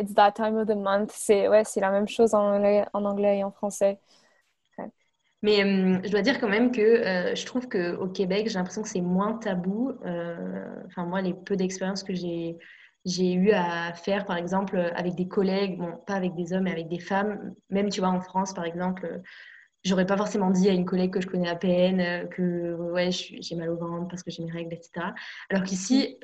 it's that time of the month. C'est ouais, la même chose en anglais, en anglais et en français. Mais je dois dire quand même que je trouve qu'au Québec, j'ai l'impression que c'est moins tabou. Enfin, moi, les peu d'expériences que j'ai j'ai eu à faire, par exemple, avec des collègues, bon, pas avec des hommes, mais avec des femmes. Même, tu vois, en France, par exemple, j'aurais pas forcément dit à une collègue que je connais à peine euh, que ouais, j'ai mal au ventre parce que j'ai mes règles, etc. Alors qu'ici,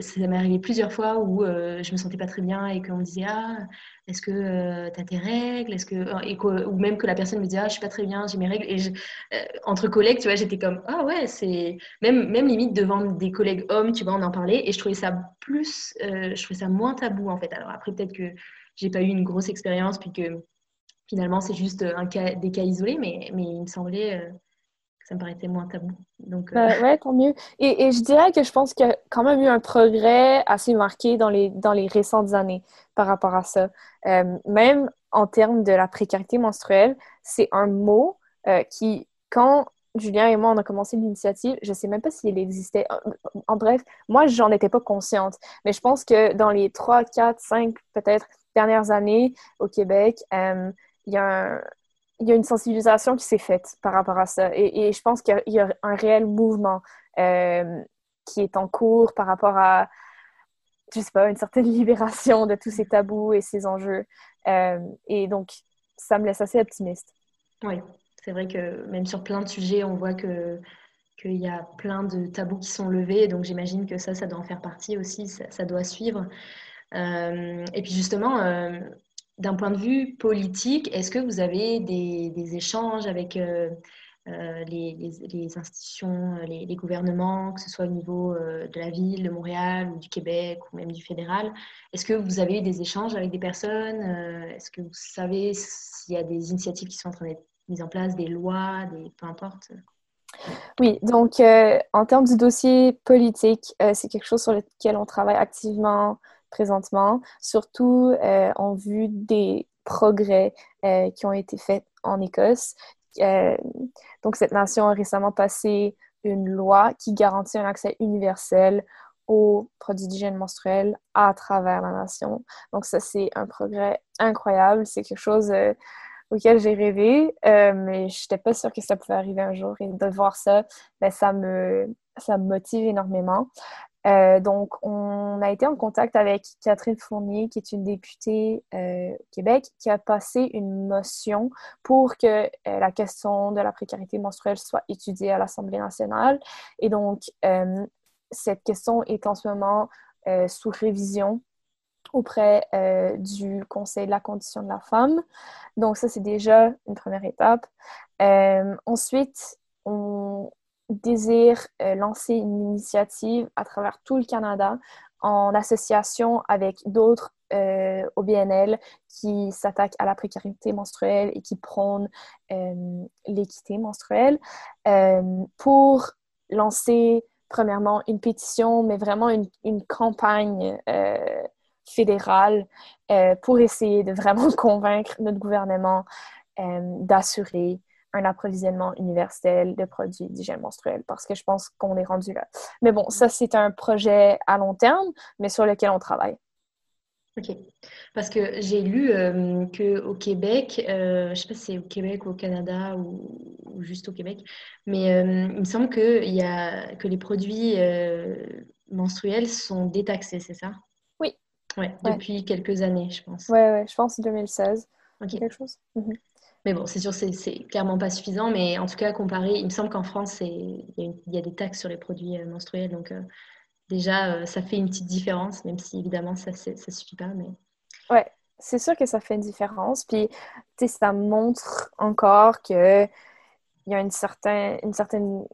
ça m'est arrivé plusieurs fois où euh, je me sentais pas très bien et qu'on me disait Ah, est-ce que euh, tu as tes règles? Est-ce que, et Ou même que la personne me disait Ah, je suis pas très bien, j'ai mes règles. Et entre collègues, tu vois, j'étais comme Ah ouais, c'est. Même, même limite devant des collègues hommes, tu vois, on en parlait et je trouvais ça plus. je trouvais ça moins tabou en fait. Alors après, peut-être que j'ai pas eu une grosse expérience puis que finalement, c'est juste euh, un des cas isolés, mais, mais il me semblait euh, que ça me paraissait moins tabou. Donc, euh... Ouais, tant mieux. Et, je dirais que je pense qu'il y a quand même eu un progrès assez marqué dans les, dans les récentes années par rapport à ça. Même en termes de la précarité menstruelle, c'est un mot qui, quand Julien et moi, on a commencé l'initiative. Je ne sais même pas s'il existait. En, bref, moi, j'en étais pas consciente. Mais je pense que dans les 3, 4, 5, peut-être dernières années au Québec, il y a une sensibilisation qui s'est faite par rapport à ça. Et, je pense qu'il y, a un réel mouvement euh, qui est en cours par rapport à, je sais pas, une certaine libération de tous ces tabous et ces enjeux. Euh, et donc, ça me laisse assez optimiste. Oui, c'est vrai que même sur plein de sujets, on voit que qu'il y a plein de tabous qui sont levés. Donc, j'imagine que ça, ça doit en faire partie aussi, ça, ça doit suivre. Euh, et puis justement, d'un point de vue politique, est-ce que vous avez des, échanges avec euh, euh, les, institutions, euh, les, gouvernements, que ce soit au niveau de la ville, de Montréal ou du Québec ou même du fédéral? Est-ce que vous avez des échanges avec des personnes Est-ce que vous savez s'il y a des initiatives qui sont en train d'être mises en place, des lois, peu importe? Oui, donc en termes du dossier politique, c'est quelque chose sur lequel on travaille activement présentement, surtout euh, en vue des progrès euh, qui ont été faits en Écosse. Euh, donc, cette nation a récemment passé une loi qui garantit un accès universel aux produits d'hygiène menstruelle à travers la nation. Donc, ça, c'est un progrès incroyable. C'est quelque chose auquel j'ai rêvé, mais je n'étais pas sûre que ça pouvait arriver un jour. Et de voir ça, ben, ça, me, ça me motive énormément. Euh, donc, on a été en contact avec Catherine Fournier, qui est une députée euh, au Québec, qui a passé une motion pour que euh, la question de la précarité menstruelle soit étudiée à l'Assemblée nationale. Et donc, cette question est en ce moment sous révision auprès du Conseil de la condition de la femme. Donc, ça, c'est déjà une première étape. ensuite, on, désire euh, lancer une initiative à travers tout le Canada en association avec d'autres euh, OBNL qui s'attaquent à la précarité menstruelle et qui prônent euh, l'équité menstruelle pour lancer premièrement une pétition, mais vraiment une, une campagne fédérale pour essayer de vraiment convaincre notre gouvernement d'assurer un approvisionnement universel de produits d'hygiène menstruelle parce que je pense qu'on est rendu là. Mais bon, ça, c'est un projet à long terme, mais sur lequel on travaille. OK. Parce que j'ai lu euh, qu'au Québec, euh, je ne sais pas si c'est au Québec ou au Canada ou, juste au Québec, mais euh, il me semble que, y a, que les produits menstruels sont détaxés, c'est ça? Oui. Ouais, depuis quelques années, je pense. Oui, ouais, je pense 2016. OK. Quelque chose. Mhm. Mais bon, c'est sûr, c'est clairement pas suffisant. Mais en tout cas, comparé, il me semble qu'en France, il y, a des taxes sur les produits euh, menstruels. Donc, euh, déjà, euh, ça fait une petite différence, même si évidemment, ça ne suffit pas. Mais... Ouais, c'est sûr que ça fait une différence. Puis, tu sais, ça montre encore qu'il y a une, certain, une certaine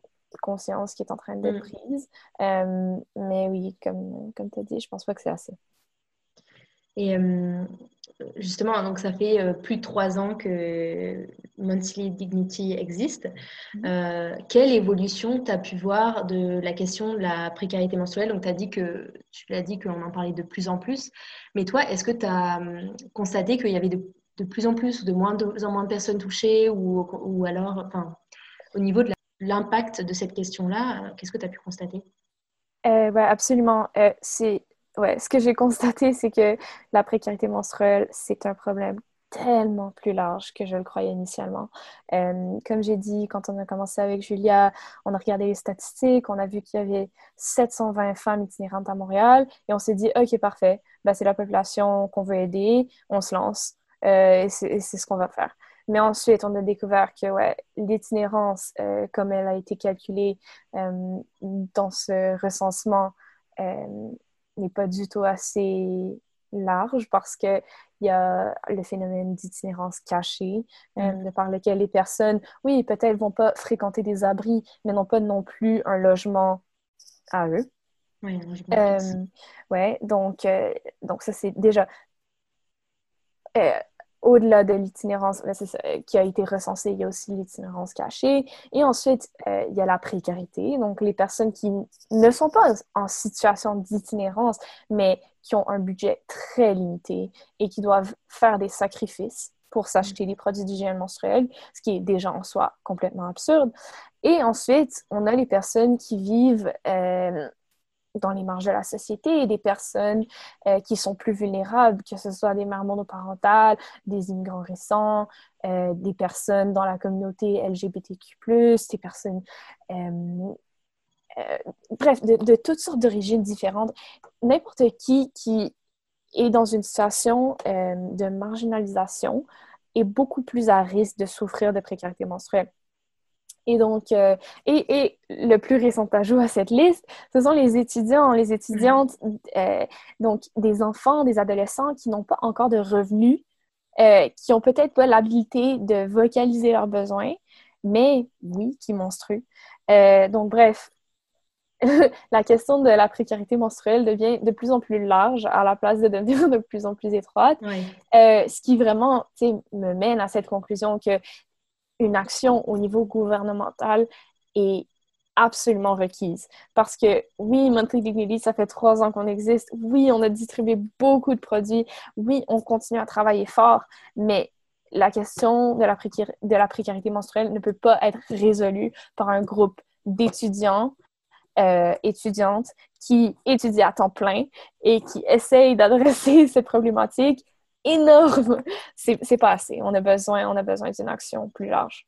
conscience qui est en train d'être mm. prise. mais oui, comme, comme tu as dit, je pense pas que c'est assez. Et justement, donc ça fait euh, plus de trois ans que Monthly Dignity existe. Mhm. Euh, quelle évolution tu as pu voir de la question de la précarité menstruelle Donc, as dit que, tu l'as dit qu'on en parlait de plus en plus. Mais toi, est-ce que tu as hum, constaté qu'il y avait de, plus en plus ou de moins en moins de personnes touchées ou, ou alors, enfin, au niveau de l'impact de cette question-là, qu'est-ce que tu as pu constater? Euh, absolument. c'est ouais, ce que j'ai constaté, c'est que la précarité menstruelle, c'est un problème tellement plus large que je le croyais initialement. Euh, comme j'ai dit, quand on a commencé avec Julia, on a regardé les statistiques, on a vu qu'il y avait 720 femmes itinérantes à Montréal et on s'est dit, OK, parfait, ben, c'est la population qu'on veut aider, on se lance euh, et c'est ce qu'on va faire. Mais ensuite, on a découvert que ouais, l'itinérance, euh, comme elle a été calculée dans ce recensement, n'est pas du tout assez large parce qu'il y a le phénomène d'itinérance cachée, mm. par lequel les personnes, oui, peut-être vont pas fréquenter des abris, mais n'ont pas non plus un logement à eux. Oui, euh, ouais, donc, euh, donc ça c'est déjà euh, au-delà de l'itinérance qui a été recensée, il y a aussi l'itinérance cachée. Et ensuite, il y a la précarité. Donc, les personnes qui ne sont pas en situation d'itinérance, mais qui ont un budget très limité et qui doivent faire des sacrifices pour s'acheter des produits d'hygiène menstruelle, ce qui est déjà en soi complètement absurde. Et ensuite, on a les personnes qui vivent dans les marges de la société des personnes euh, qui sont plus vulnérables, que ce soit des mères monoparentales, des immigrants récents, euh, des personnes dans la communauté LGBTQ+, des personnes... Euh, bref, de, de, toutes sortes d'origines différentes. N'importe qui qui est dans une situation de marginalisation est beaucoup plus à risque de souffrir de précarité menstruelle. Et donc, euh, et, le plus récent ajout à cette liste, ce sont les étudiants, les étudiantes, euh, donc des enfants, des adolescents qui n'ont pas encore de revenus, euh, qui ont peut-être pas l'habilité de vocaliser leurs besoins, mais oui, qui menstruent. donc, bref, la question de la précarité menstruelle devient de plus en plus large à la place de devenir de plus en plus étroite. ce qui vraiment me mène à cette conclusion que une action au niveau gouvernemental est absolument requise. Parce que oui, Monthly Dignity, ça fait trois ans qu'on existe. Oui, on a distribué beaucoup de produits. Oui, on continue à travailler fort, mais la question de la, précarité menstruelle ne peut pas être résolue par un groupe d'étudiants, euh, étudiantes qui étudient à temps plein et qui essayent d'adresser cette problématique énorme. C'est pas assez. On a besoin, besoin d'une action plus large.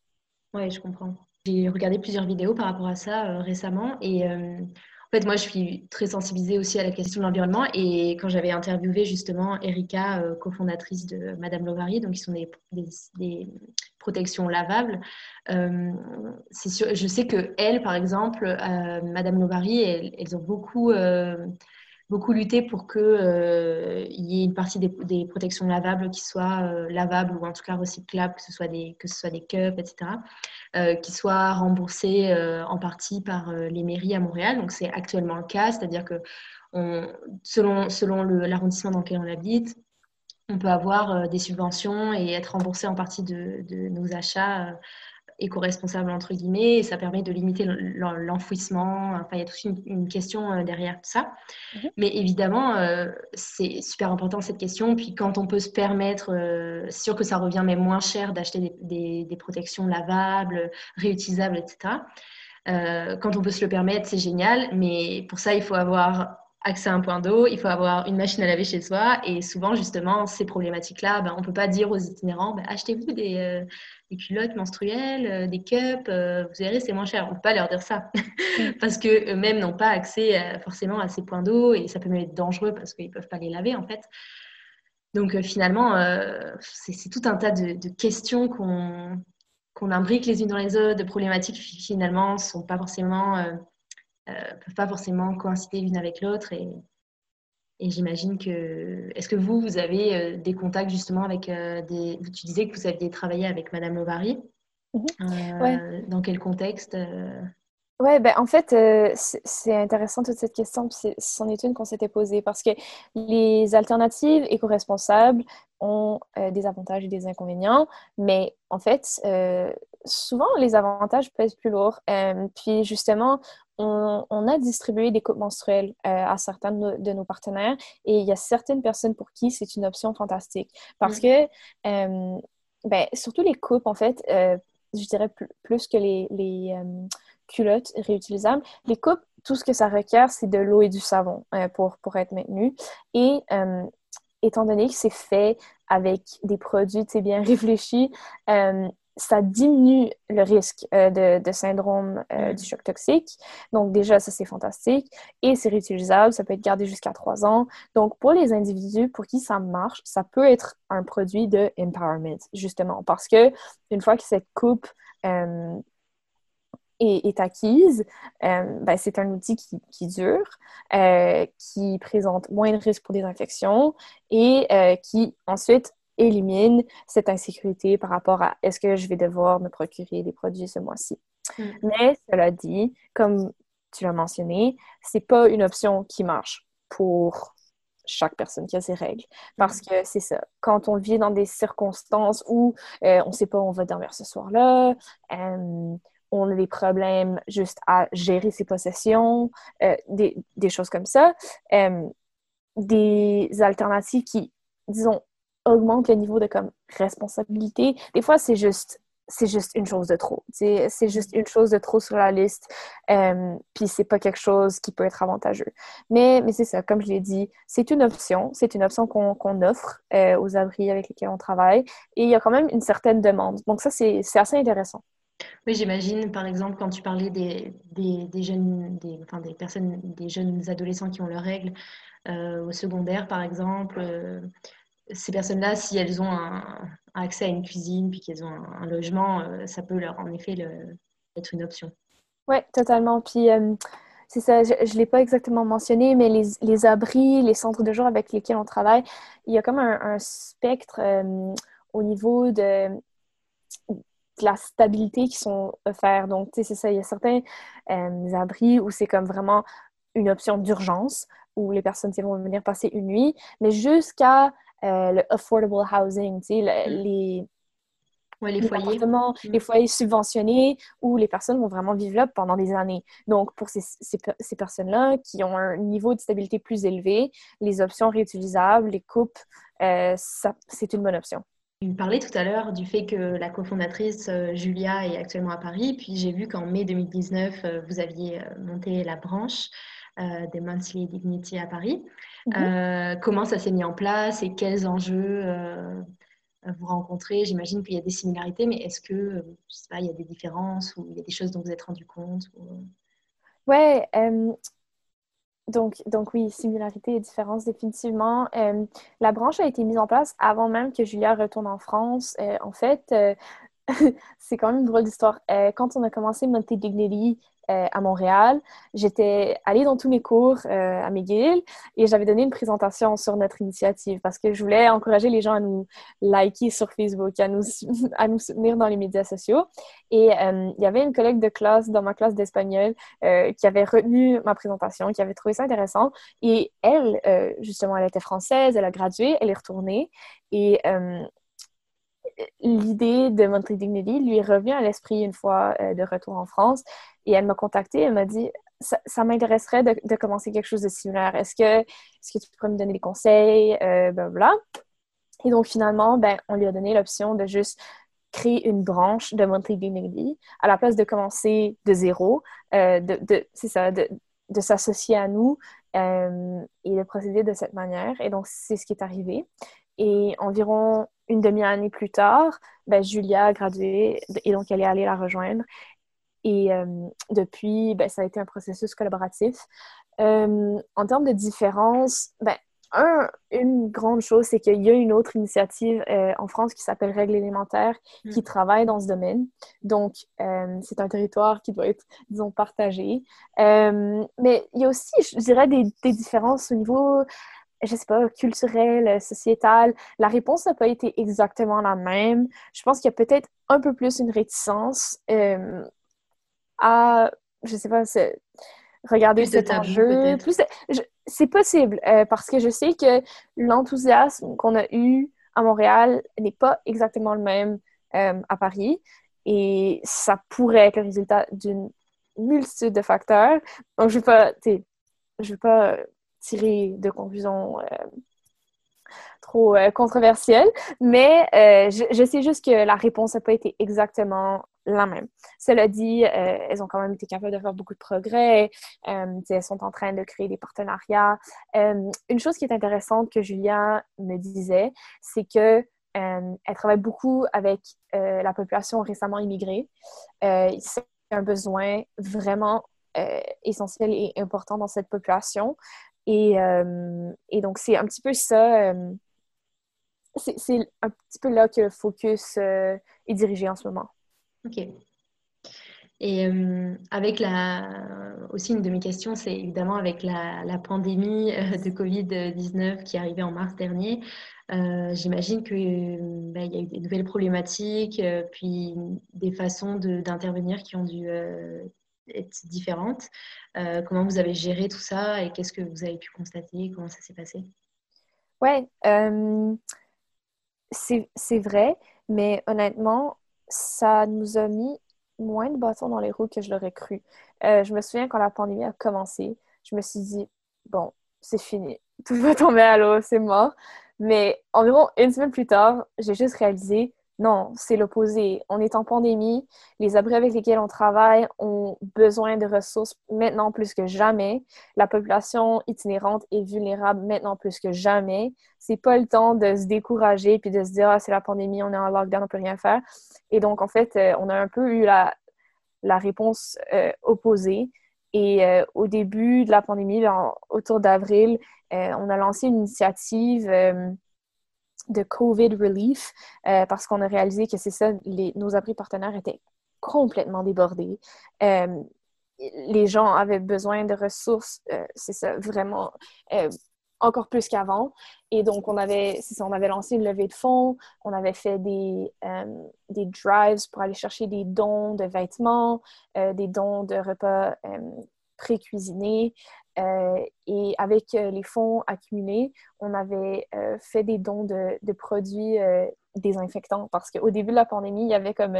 Oui, je comprends. J'ai regardé plusieurs vidéos par rapport à ça euh, récemment et euh, en fait, moi, je suis très sensibilisée aussi à la question de l'environnement et quand j'avais interviewé justement Erika, euh, cofondatrice de Madame Lovary, donc qui sont des, protections lavables, sûr, je sais que elles, par exemple, Madame Lovary, elles, ont beaucoup beaucoup lutté pour qu'il euh, y ait une partie des, protections lavables qui soient euh, lavables ou en tout cas recyclables, que ce soit des, que ce soit des cups, etc., euh, qui soient remboursées en partie par les mairies à Montréal. Donc c'est actuellement le cas, c'est-à-dire que on, selon, l'arrondissement dans lequel on habite, on peut avoir des subventions et être remboursé en partie de nos achats éco-responsable entre guillemets et ça permet de limiter l'enfouissement. Enfin, il y a toute une, question euh, derrière tout ça. Mhm. Mais évidemment, euh, c'est super important cette question. Puis quand on peut se permettre, euh, c'est sûr que ça revient même moins cher d'acheter des, des, protections lavables, réutilisables, etc. quand on peut se le permettre, c'est génial. Mais pour ça, il faut avoir accès à un point d'eau, il faut avoir une machine à laver chez soi. Et souvent, justement, ces problématiques-là, ben, on ne peut pas dire aux itinérants, ben, achetez-vous des, euh, des, culottes menstruelles, euh, des cups, euh, vous verrez, c'est moins cher. On ne peut pas leur dire ça. Parce qu'eux-mêmes n'ont pas accès forcément à ces points d'eau et ça peut même être dangereux parce qu'ils ne peuvent pas les laver, en fait. Donc, finalement, c'est tout un tas de, de questions qu'on qu'on imbrique les unes dans les autres, de problématiques qui finalement ne sont pas forcément ne euh, peuvent pas forcément coïncider l'une avec l'autre. Et, et j'imagine que. Est-ce que vous, vous avez euh, des contacts justement avec euh, des. Tu disais que vous aviez travaillé avec Madame Lovary. Mhm. Dans quel contexte oui, ben, en fait, c'est intéressant toute cette question, c'en est une qu'on s'était posée parce que les alternatives éco-responsables ont des avantages et des inconvénients, mais en fait, souvent, les avantages pèsent plus lourd. puis justement, on, a distribué des coupes menstruelles euh, à certains de nos, partenaires et il y a certaines personnes pour qui c'est une option fantastique parce mm. que, euh, ben, surtout les coupes, en fait, euh, je dirais plus, que les, culottes réutilisables, les coupes, tout ce que ça requiert, c'est de l'eau et du savon pour, pour être maintenu. Et étant donné que c'est fait avec des produits bien réfléchis, ça diminue le risque euh, de, syndrome euh, mm. du choc toxique. Donc déjà, ça c'est fantastique. Et c'est réutilisable, ça peut être gardé jusqu'à trois ans. Donc pour les individus pour qui ça marche, ça peut être un produit de empowerment, justement, parce que une fois que cette coupe euh, est, acquise, ben, c'est un outil qui, qui dure, qui présente moins de risques pour des infections et qui ensuite élimine cette insécurité par rapport à est-ce que je vais devoir me procurer des produits ce mois-ci. Mm. Mais cela dit, comme tu l'as mentionné, c'est pas une option qui marche pour chaque personne qui a ses règles. Parce mm. que c'est ça, quand on vit dans des circonstances où euh, on ne sait pas où on va dormir ce soir-là, euh, on a des problèmes juste à gérer ses possessions, euh, des, choses comme ça, des alternatives qui, disons, augmente le niveau de comme responsabilité. Des fois, c'est juste c'est juste une chose de trop. C'est juste une chose de trop sur la liste. Euh, puis c'est pas quelque chose qui peut être avantageux. Mais, mais c'est ça, comme je l'ai dit, c'est une option. C'est une option qu'on offre euh, aux abris avec lesquels on travaille. Et il y a quand même une certaine demande. Donc ça, c'est assez intéressant. Oui, j'imagine, par exemple, quand tu parlais des, des, jeunes, des, enfin, des personnes, des jeunes adolescents qui ont leurs règles euh, au secondaire, par exemple, ces personnes-là, si elles ont un, accès à une cuisine puis qu'elles ont un, logement, euh, ça peut leur en effet être une option. Oui, totalement. Puis euh, c'est ça, je ne l'ai pas exactement mentionné, mais les, abris, les centres de jour avec lesquels on travaille, il y a comme un, spectre euh, au niveau de, la stabilité qui sont offerts. Donc, tu sais, c'est ça, il y a certains abris où c'est comme vraiment une option d'urgence où les personnes vont venir passer une nuit, mais jusqu'à euh, le affordable housing, tu sais, mm. les, les, foyers. Mm. les foyers subventionnés où les personnes vont vraiment vivre là pendant des années. Donc, pour ces, ces, personnes-là qui ont un niveau de stabilité plus élevé, les options réutilisables, les coupes, euh, c'est une bonne option. Tu parlais tout à l'heure du fait que la cofondatrice euh, Julia est actuellement à Paris, puis j'ai vu qu'en mai 2019, vous aviez monté la branche euh, des Monthly Dignity à Paris. Mhm. Euh, comment ça s'est mis en place et quels enjeux euh, vous rencontrez? J'imagine qu'il y a des similarités, mais est-ce que, je sais pas, il y a des différences ou il y a des choses dont vous êtes rendu compte Ouais, donc, donc oui, similarité et différence définitivement. la branche a été mise en place avant même que Julia retourne en France. en fait, c'est quand même une drôle d'histoire. quand on a commencé Monty Dignity, euh, à Montréal. J'étais allée dans tous mes cours euh, à McGill et j'avais donné une présentation sur notre initiative parce que je voulais encourager les gens à nous liker sur Facebook, à nous, à nous soutenir dans les médias sociaux. Et euh, il y avait une collègue de classe dans ma classe d'espagnol qui avait retenu ma présentation, qui avait trouvé ça intéressant. Et elle, justement, elle était française, elle a gradué, elle est retournée. Et l'idée de Montré Dignity lui revient à l'esprit une fois de retour en France. Et elle m'a contactée, elle m'a dit ça, m'intéresserait de, commencer quelque chose de similaire. Est-ce que, est que tu pourrais me donner des conseils? Euh, Et donc, finalement, ben, on lui a donné l'option de juste créer une branche de Monthly Dignity à la place de commencer de zéro, euh, de, c'est ça, de, s'associer à nous euh, et de procéder de cette manière. Et donc, c'est ce qui est arrivé. Et environ une demi-année plus tard, ben, Julia a gradué et donc elle est allée la rejoindre. Et euh, depuis, ben, ça a été un processus collaboratif. Euh, en termes de différence, ben, un, une grande chose, c'est qu'il y a une autre initiative euh, en France qui s'appelle Règles élémentaires qui mm. travaille dans ce domaine. Donc, c'est un territoire qui doit être, disons, partagé. mais il y a aussi, je dirais, des, des différences au niveau je sais pas, culturel, sociétal. La réponse n'a pas été exactement la même. Je pense qu'il y a peut-être un peu plus une réticence à, je sais pas, regarder cet enjeu. C'est possible, euh, parce que je sais que l'enthousiasme qu'on a eu à Montréal n'est pas exactement le même euh, à Paris. Et ça pourrait être le résultat d'une multitude de facteurs. Donc, je ne vais pas, je vais pas tirer de conclusions euh, trop controversielles, mais je, je, sais juste que la réponse n'a pas été exactement la même. Cela dit, euh, elles ont quand même été capables de faire beaucoup de progrès. Euh, elles sont en train de créer des partenariats. Euh, une chose qui est intéressante que Julien me disait, c'est que elle travaille beaucoup avec la population récemment immigrée. c'est un besoin vraiment essentiel et important dans cette population. Et, et donc, c'est un petit peu ça c'est un petit peu là que le focus est dirigé en ce moment. OK. Et euh, avec la, aussi une de mes questions, c'est évidemment avec la, pandémie euh, de Covid-19 qui est arrivée en mars dernier. Euh, j'imagine qu'il bah, y a eu des nouvelles problématiques, puis des façons d'intervenir qui ont dû être différentes. comment vous avez géré tout ça et qu'est-ce que vous avez pu constater? Comment ça s'est passé? Ouais, c'est vrai, mais honnêtement, ça nous a mis moins de bâtons dans les roues que je l'aurais cru. Euh, je me souviens quand la pandémie a commencé, je me suis dit, bon, c'est fini, tout va tomber à l'eau, c'est mort. Mais environ une semaine plus tard, j'ai juste réalisé, non, c'est l'opposé. On est en pandémie. Les abris avec lesquels on travaille ont besoin de ressources maintenant plus que jamais. La population itinérante est vulnérable maintenant plus que jamais. C'est pas le temps de se décourager puis de se dire ah, c'est la pandémie, on est en lockdown, on peut rien faire. Et donc en fait, euh, on a un peu eu la, réponse euh, opposée. Et euh, au début de la pandémie, autour d'avril, on a lancé une initiative de COVID relief euh, parce qu'on a réalisé que c'est ça, nos abris partenaires étaient complètement débordés. Euh, les gens avaient besoin de ressources, euh, c'est ça, vraiment encore plus qu'avant. Et donc, on avait, ça, on avait lancé une levée de fonds, on avait fait des, des drives pour aller chercher des dons de vêtements, des dons de repas pré-cuisinés. Euh, et avec euh, les fonds accumulés, on avait euh, fait des dons de, de produits désinfectants parce qu'au début de la pandémie, il y avait comme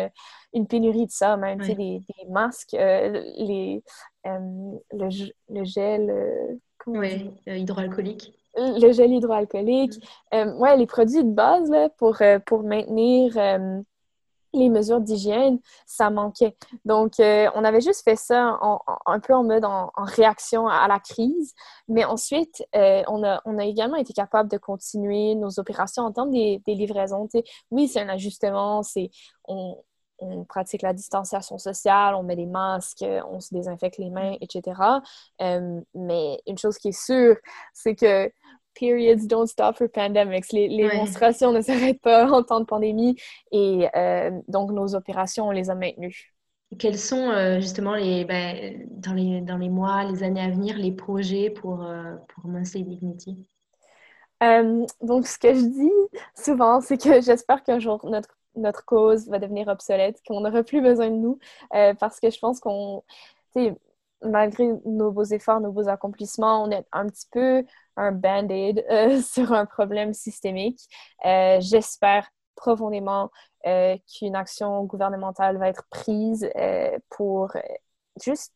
une pénurie de ça, même des, des, masques, les, le, le, gel oui, hydroalcoolique. Le gel hydroalcoolique. Mm. ouais, les produits de base là, pour, pour maintenir les mesures d'hygiène, ça manquait. Donc, euh, on avait juste fait ça un peu en mode en, réaction à, la crise. Mais ensuite, euh, on, a, également été capable de continuer nos opérations en termes des, des livraisons. oui, c'est un ajustement, c'est on, on, pratique la distanciation sociale, on met des masques, on se désinfecte les mains, etc. Euh, mais une chose qui est sûre, c'est que periods don't stop for pandemics. Les, les menstruations ne s'arrêtent pas en temps de pandémie et euh, donc nos opérations, on les a maintenues. Quels sont euh, justement les, ben, dans, les, dans les mois, les années à venir, les projets pour, euh, pour Monthly Dignity? donc, ce que je dis souvent, c'est que j'espère qu'un jour notre, notre cause va devenir obsolète, qu'on n'aura plus besoin de nous, parce que je pense qu'on, malgré nos beaux efforts, nos beaux accomplissements, on est un petit peu un band-aid euh, sur un problème systémique. Euh, j'espère profondément euh, qu'une action gouvernementale va être prise pour juste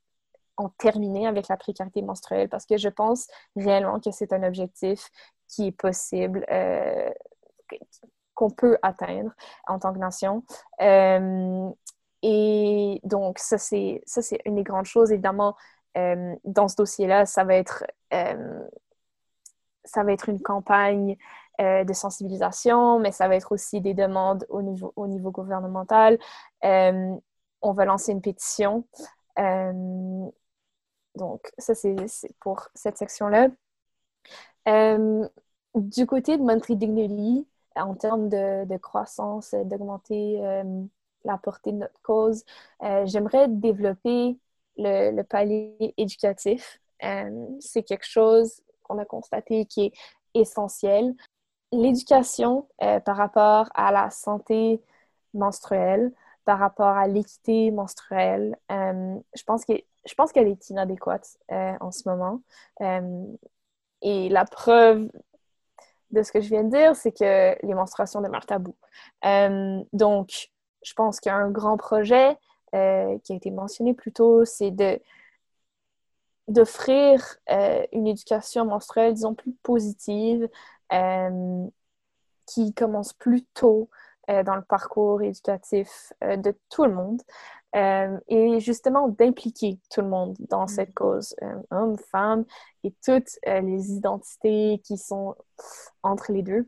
en terminer avec la précarité menstruelle parce que je pense réellement que c'est un objectif qui est possible, qu'on peut atteindre en tant que nation. Et donc, ça, c'est une des grandes choses. Évidemment, dans ce dossier-là, ça va être ça va être une campagne euh, de sensibilisation, mais ça va être aussi des demandes au niveau, au niveau gouvernemental. Euh, on va lancer une pétition. Euh, donc, ça, c'est pour cette section-là. du côté de Montreal Dignity, en termes de croissance, d'augmenter la portée de notre cause, j'aimerais développer le, palier éducatif. c'est quelque chose qu'on a constaté qui est essentiel. L'éducation euh, par rapport à la santé menstruelle, par rapport à l'équité menstruelle, euh, je pense je pense qu'elle est inadéquate euh, en ce moment. et la preuve de ce que je viens de dire, c'est que les menstruations demeurent tabou. donc, je pense qu'un grand projet qui a été mentionné plus tôt, c'est de d'offrir euh, une éducation menstruelle, disons, plus positive, euh, qui commence plus tôt euh, dans le parcours éducatif de tout le monde. et justement d'impliquer tout le monde dans cette cause, hommes, femmes et toutes les identités qui sont entre les deux.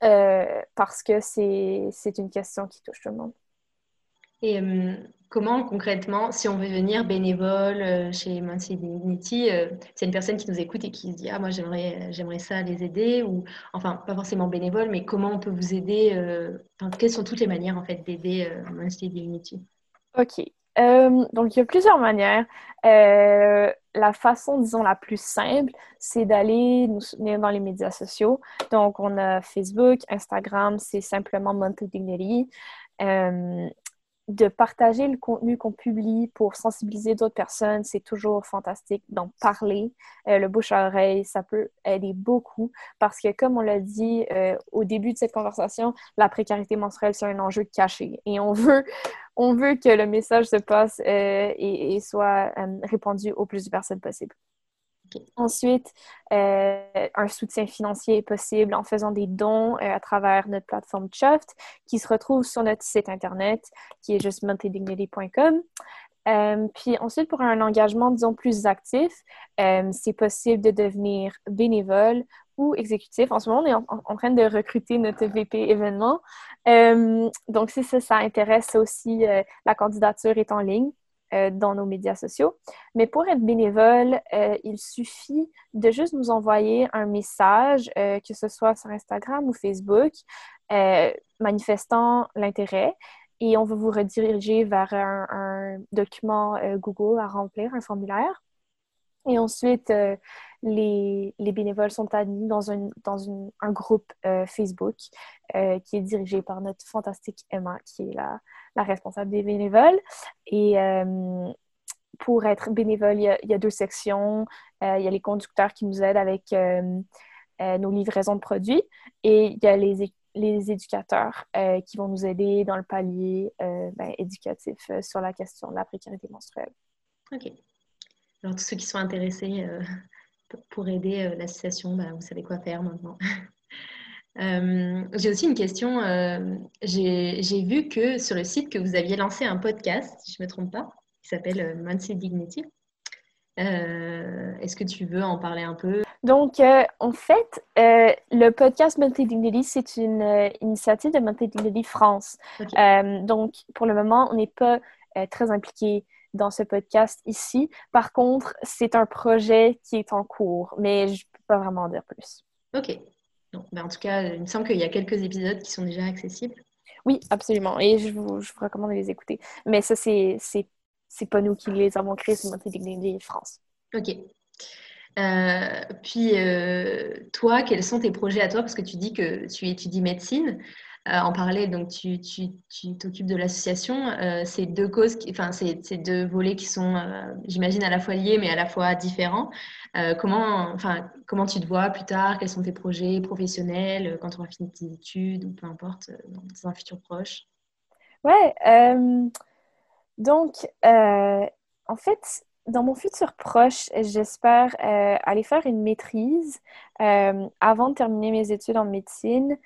Parce que c'est une question qui touche tout le monde. Et comment concrètement, si on veut venir bénévole euh, chez Monty Dignity, euh, c'est une personne qui nous écoute et qui se dit Ah, moi j'aimerais, j'aimerais ça les aider, ou enfin, pas forcément bénévole, mais comment on peut vous aider euh, Quelles sont toutes les manières en fait d'aider Monty Dignity Ok. Donc il y a plusieurs manières. la façon, disons, la plus simple, c'est d'aller nous soutenir dans les médias sociaux. Donc, on a Facebook, Instagram, c'est simplement Monty Dignity de partager le contenu qu'on publie pour sensibiliser d'autres personnes, c'est toujours fantastique d'en parler. Euh, le bouche à oreille, ça peut aider beaucoup parce que, comme on l'a dit euh, au début de cette conversation, la précarité menstruelle, c'est un enjeu caché et on veut, on veut que le message se passe euh, et, soit répandu au plus de personnes possible. Ensuite, euh, un soutien financier est possible en faisant des dons euh, à travers notre plateforme Chuft qui se retrouve sur notre site internet qui est juste montedignity.com. Euh, puis ensuite, pour un engagement, disons, plus actif, c'est possible de devenir bénévole ou exécutif. En ce moment, on est en, train de recruter notre VP événement. donc, si ça intéresse aussi, la candidature est en ligne. Euh, dans nos médias sociaux. Mais pour être bénévole, euh, il suffit de juste nous envoyer un message, euh, que ce soit sur Instagram ou Facebook, manifestant l'intérêt. Et on va vous rediriger vers un, document Google à remplir, un formulaire. Et ensuite, les, les, bénévoles sont admis dans, un, groupe Facebook qui est dirigé par notre fantastique Emma, qui est la, responsable des bénévoles. Et euh, pour être bénévole, il y a, deux sections. Euh, il y a les conducteurs qui nous aident avec euh, nos livraisons de produits et il y a les, les éducateurs qui vont nous aider dans le palier ben, éducatif sur la question de la précarité menstruelle. OK. Alors, tous ceux qui sont intéressés pour aider l'association, ben, vous savez quoi faire maintenant. Euh, j'ai aussi une question. Euh, j'ai vu que sur le site que vous aviez lancé un podcast, si je ne me trompe pas, qui s'appelle euh, Monthly Dignity. Est-ce que tu veux en parler un peu? Donc, en fait, le podcast Monthly Dignity, c'est une initiative de Monthly Dignity France. donc, pour le moment, on n'est pas très impliqué dans ce podcast ici. Par contre, c'est un projet qui est en cours, mais je ne peux pas vraiment en dire plus. OK. Ben, en tout cas, il me semble qu'il y a quelques épisodes qui sont déjà accessibles. Oui, absolument. Et je vous, je vous recommande de les écouter. Mais ça, c'est, c'est, c'est pas nous qui les avons créés, c'est Dignity France. OK. Euh, puis, euh, toi, quels sont tes projets à toi? Parce que tu dis que tu étudies médecine. Euh, en parler, donc tu, t'occupes de l'association. c'est deux causes, enfin, c'est, deux volets qui sont, j'imagine, à la fois liés, mais à la fois différents. Euh, comment, enfin, comment tu te vois plus tard? Quels sont tes projets professionnels euh, quand tu auras fini tes études ou peu importe, euh, dans un futur proche? Ouais, donc, en fait, dans mon futur proche, j'espère aller faire une maîtrise avant de terminer mes études en médecine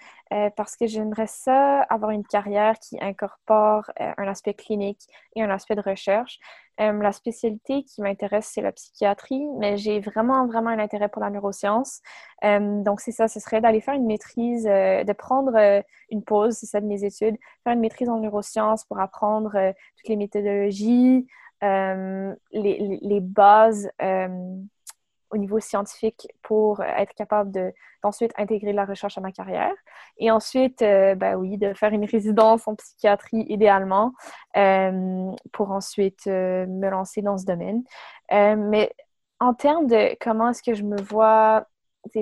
parce que j'aimerais ça avoir une carrière qui incorpore un aspect clinique et un aspect de recherche. Euh, la spécialité qui m'intéresse, c'est la psychiatrie, mais j'ai vraiment, vraiment un intérêt pour la neuroscience. Euh, donc, c'est ça, ce serait d'aller faire une maîtrise, euh, de prendre une pause, c'est ça de mes études, faire une maîtrise en neurosciences pour apprendre toutes les méthodologies, les, les, bases au niveau scientifique pour être capable de, d'ensuite intégrer la recherche à ma carrière. Et ensuite, euh, ben oui, de faire une résidence en psychiatrie idéalement euh, pour ensuite euh, me lancer dans ce domaine. mais en termes de comment est-ce que je me vois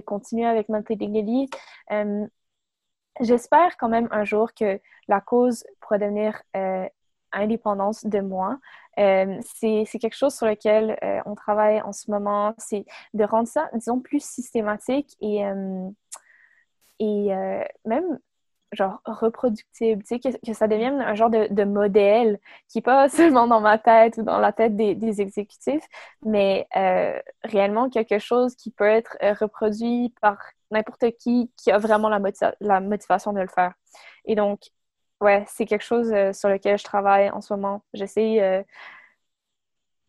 continuer avec ma pédagogie, j'espère quand même un jour que la cause pourra devenir indépendance de moi. Euh, c'est quelque chose sur lequel euh, on travaille en ce moment, c'est de rendre ça, disons, plus systématique et, euh, et même genre reproductible, tu sais, que, ça devienne un genre de, modèle qui n'est pas seulement dans ma tête ou dans la tête des, des exécutifs, mais réellement quelque chose qui peut être reproduit par n'importe qui qui a vraiment la, la motivation de le faire. Et donc, ouais, c'est quelque chose euh, sur lequel je travaille en ce moment. J'essaie euh,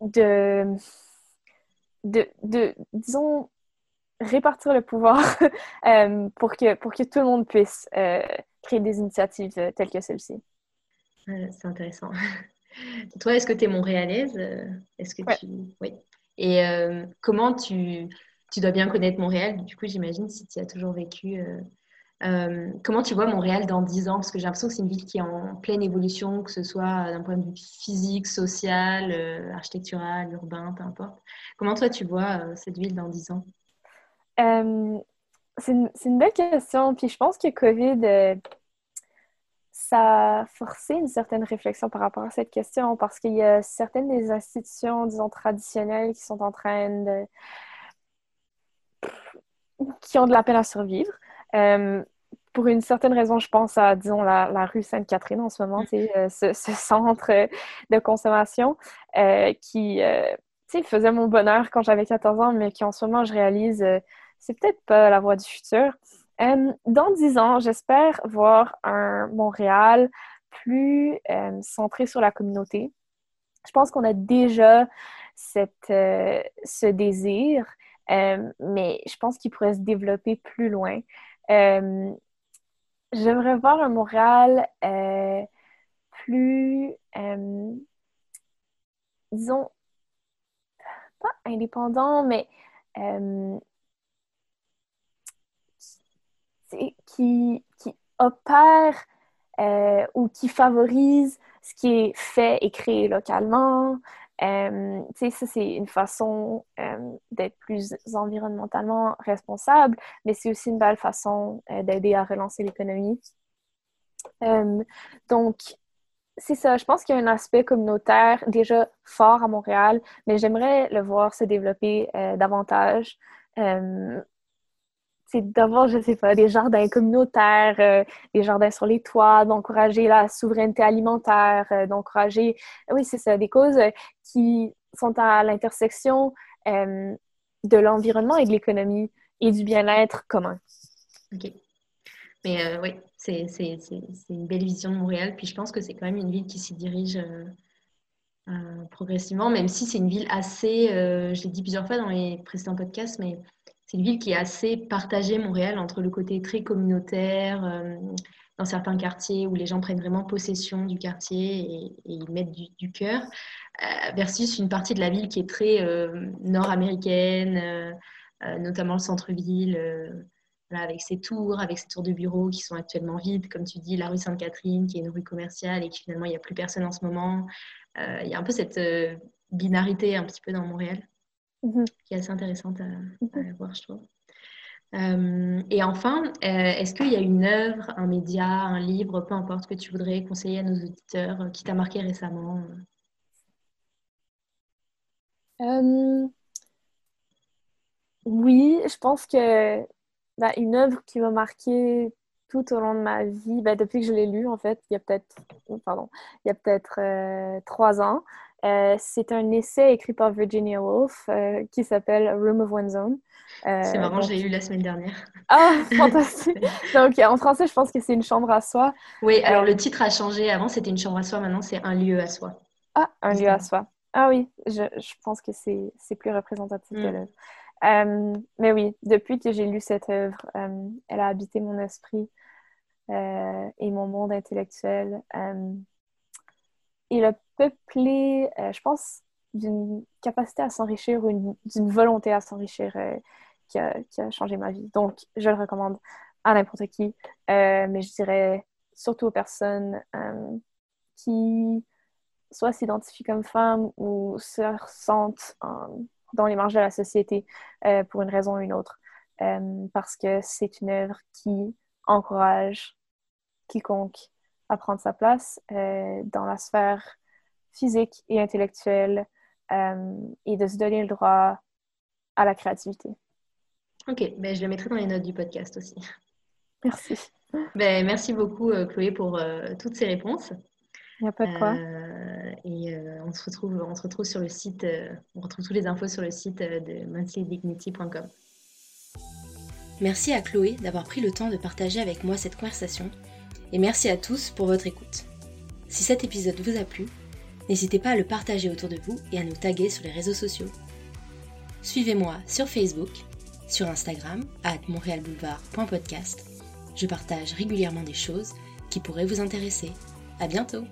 de, de, de, disons, répartir le pouvoir pour, que, pour que tout le monde puisse créer des initiatives telles que celle-ci. c'est intéressant. Toi, est-ce que tu es montréalaise Est-ce que tu... Oui. Et comment tu... Tu dois bien connaître Montréal, du coup, j'imagine, si tu as toujours vécu euh, comment tu vois Montréal dans 10 ans? Parce que j'ai l'impression que c'est une ville qui est en pleine évolution, que ce soit d'un point de vue physique, social, euh, architectural, urbain, peu importe. Comment toi tu vois euh, cette ville dans 10 ans? C'est une, une, belle question. Puis je pense que COVID, ça a forcé une certaine réflexion par rapport à cette question parce qu'il y a certaines des institutions, disons, traditionnelles qui sont en train de. qui ont de la peine à survivre. Euh, pour une certaine raison, je pense à, disons, la, rue Sainte-Catherine en ce moment, euh, ce, ce, centre de consommation euh, qui, faisait mon bonheur quand j'avais 14 ans, mais qui en ce moment, je réalise, c'est peut-être pas la voie du futur. dans 10 ans, j'espère voir un Montréal plus centré sur la communauté. Je pense qu'on a déjà cette, ce désir, mais je pense qu'il pourrait se développer plus loin. Euh, j'aimerais voir un Montréal euh, plus, euh, disons, pas indépendant, mais qui, qui opère ou qui favorise ce qui est fait et créé localement, euh, ça, c'est une façon euh, d'être plus environnementalement responsable, mais c'est aussi une belle façon euh, d'aider à relancer l'économie. Donc, c'est ça. Je pense qu'il y a un aspect communautaire déjà fort à Montréal, mais j'aimerais le voir se développer davantage d'avoir, je sais pas, des jardins communautaires, euh, des jardins sur les toits, d'encourager la souveraineté alimentaire, euh, d'encourager, oui, c'est ça, des causes euh, qui sont à l'intersection de l'environnement et de l'économie et du bien-être commun. OK. Mais oui, c'est une belle vision de Montréal. Puis je pense que c'est quand même une ville qui s'y dirige progressivement, même si c'est une ville assez, je l'ai dit plusieurs fois dans les précédents podcasts, mais c'est une ville qui est assez partagée, Montréal, entre le côté très communautaire, euh, dans certains quartiers où les gens prennent vraiment possession du quartier et, ils mettent du, cœur, euh, versus une partie de la ville qui est très euh, nord-américaine, notamment le centre-ville. avec ses tours, avec ses tours de bureaux qui sont actuellement vides, comme tu dis, la rue Sainte-Catherine, qui est une rue commerciale et qui finalement, il n'y a plus personne en ce moment. il y a un peu cette binarité un petit peu dans Montréal. Mhm. qui est assez intéressante à, mhm. voir, je trouve. Euh, et enfin, euh, est-ce qu'il y a une œuvre, un média, un livre, peu importe, que tu voudrais conseiller à nos auditeurs euh, qui t'a marqué récemment Oui, je pense que bah, une œuvre qui m'a marqué tout au long de ma vie, bah, depuis que je l'ai lu, en fait, il y a peut-être, pardon, il y a peut-être trois ans, euh, c'est un essai écrit par Virginia Woolf euh, qui s'appelle Room of One's Own. Euh, c'est marrant, j'ai lu la semaine dernière. Ah, fantastique! donc, en français, je pense que c'est une chambre à soi. Oui, alors le titre a changé. Avant, c'était une chambre à soi. Maintenant, c'est un lieu à soi. Ah, un lieu à soi. Ah oui, je, je pense que c'est plus représentatif de mm. l'œuvre. mais oui, depuis que j'ai lu cette œuvre, elle a habité mon esprit et mon monde intellectuel. Il a peuplé, euh, je pense, d'une capacité à s'enrichir ou d'une volonté à s'enrichir euh, qui, a, changé ma vie. Donc, je le recommande à n'importe qui, euh, mais je dirais surtout aux personnes qui soit s'identifient comme femmes ou se ressentent dans les marges de la société pour une raison ou une autre. parce que c'est une œuvre qui encourage quiconque à prendre sa place dans la sphère physique et intellectuelle euh, et de se donner le droit à la créativité. Ok, ben, je le mettrai dans les notes du podcast aussi. Merci. Ben, merci beaucoup, euh, Chloé, pour euh, toutes ces réponses. Il n'y a pas de quoi. et on, se retrouve, on se retrouve sur le site, on retrouve toutes les infos sur le site de monthlydignity.com. Merci à Chloé d'avoir pris le temps de partager avec moi cette conversation et merci à tous pour votre écoute. Si cet épisode vous a plu, N'hésitez pas à le partager autour de vous et à nous taguer sur les réseaux sociaux. Suivez-moi sur Facebook Sur Instagram, at montréalboulevard.podcast, je partage régulièrement des choses qui pourraient vous intéresser. À bientôt!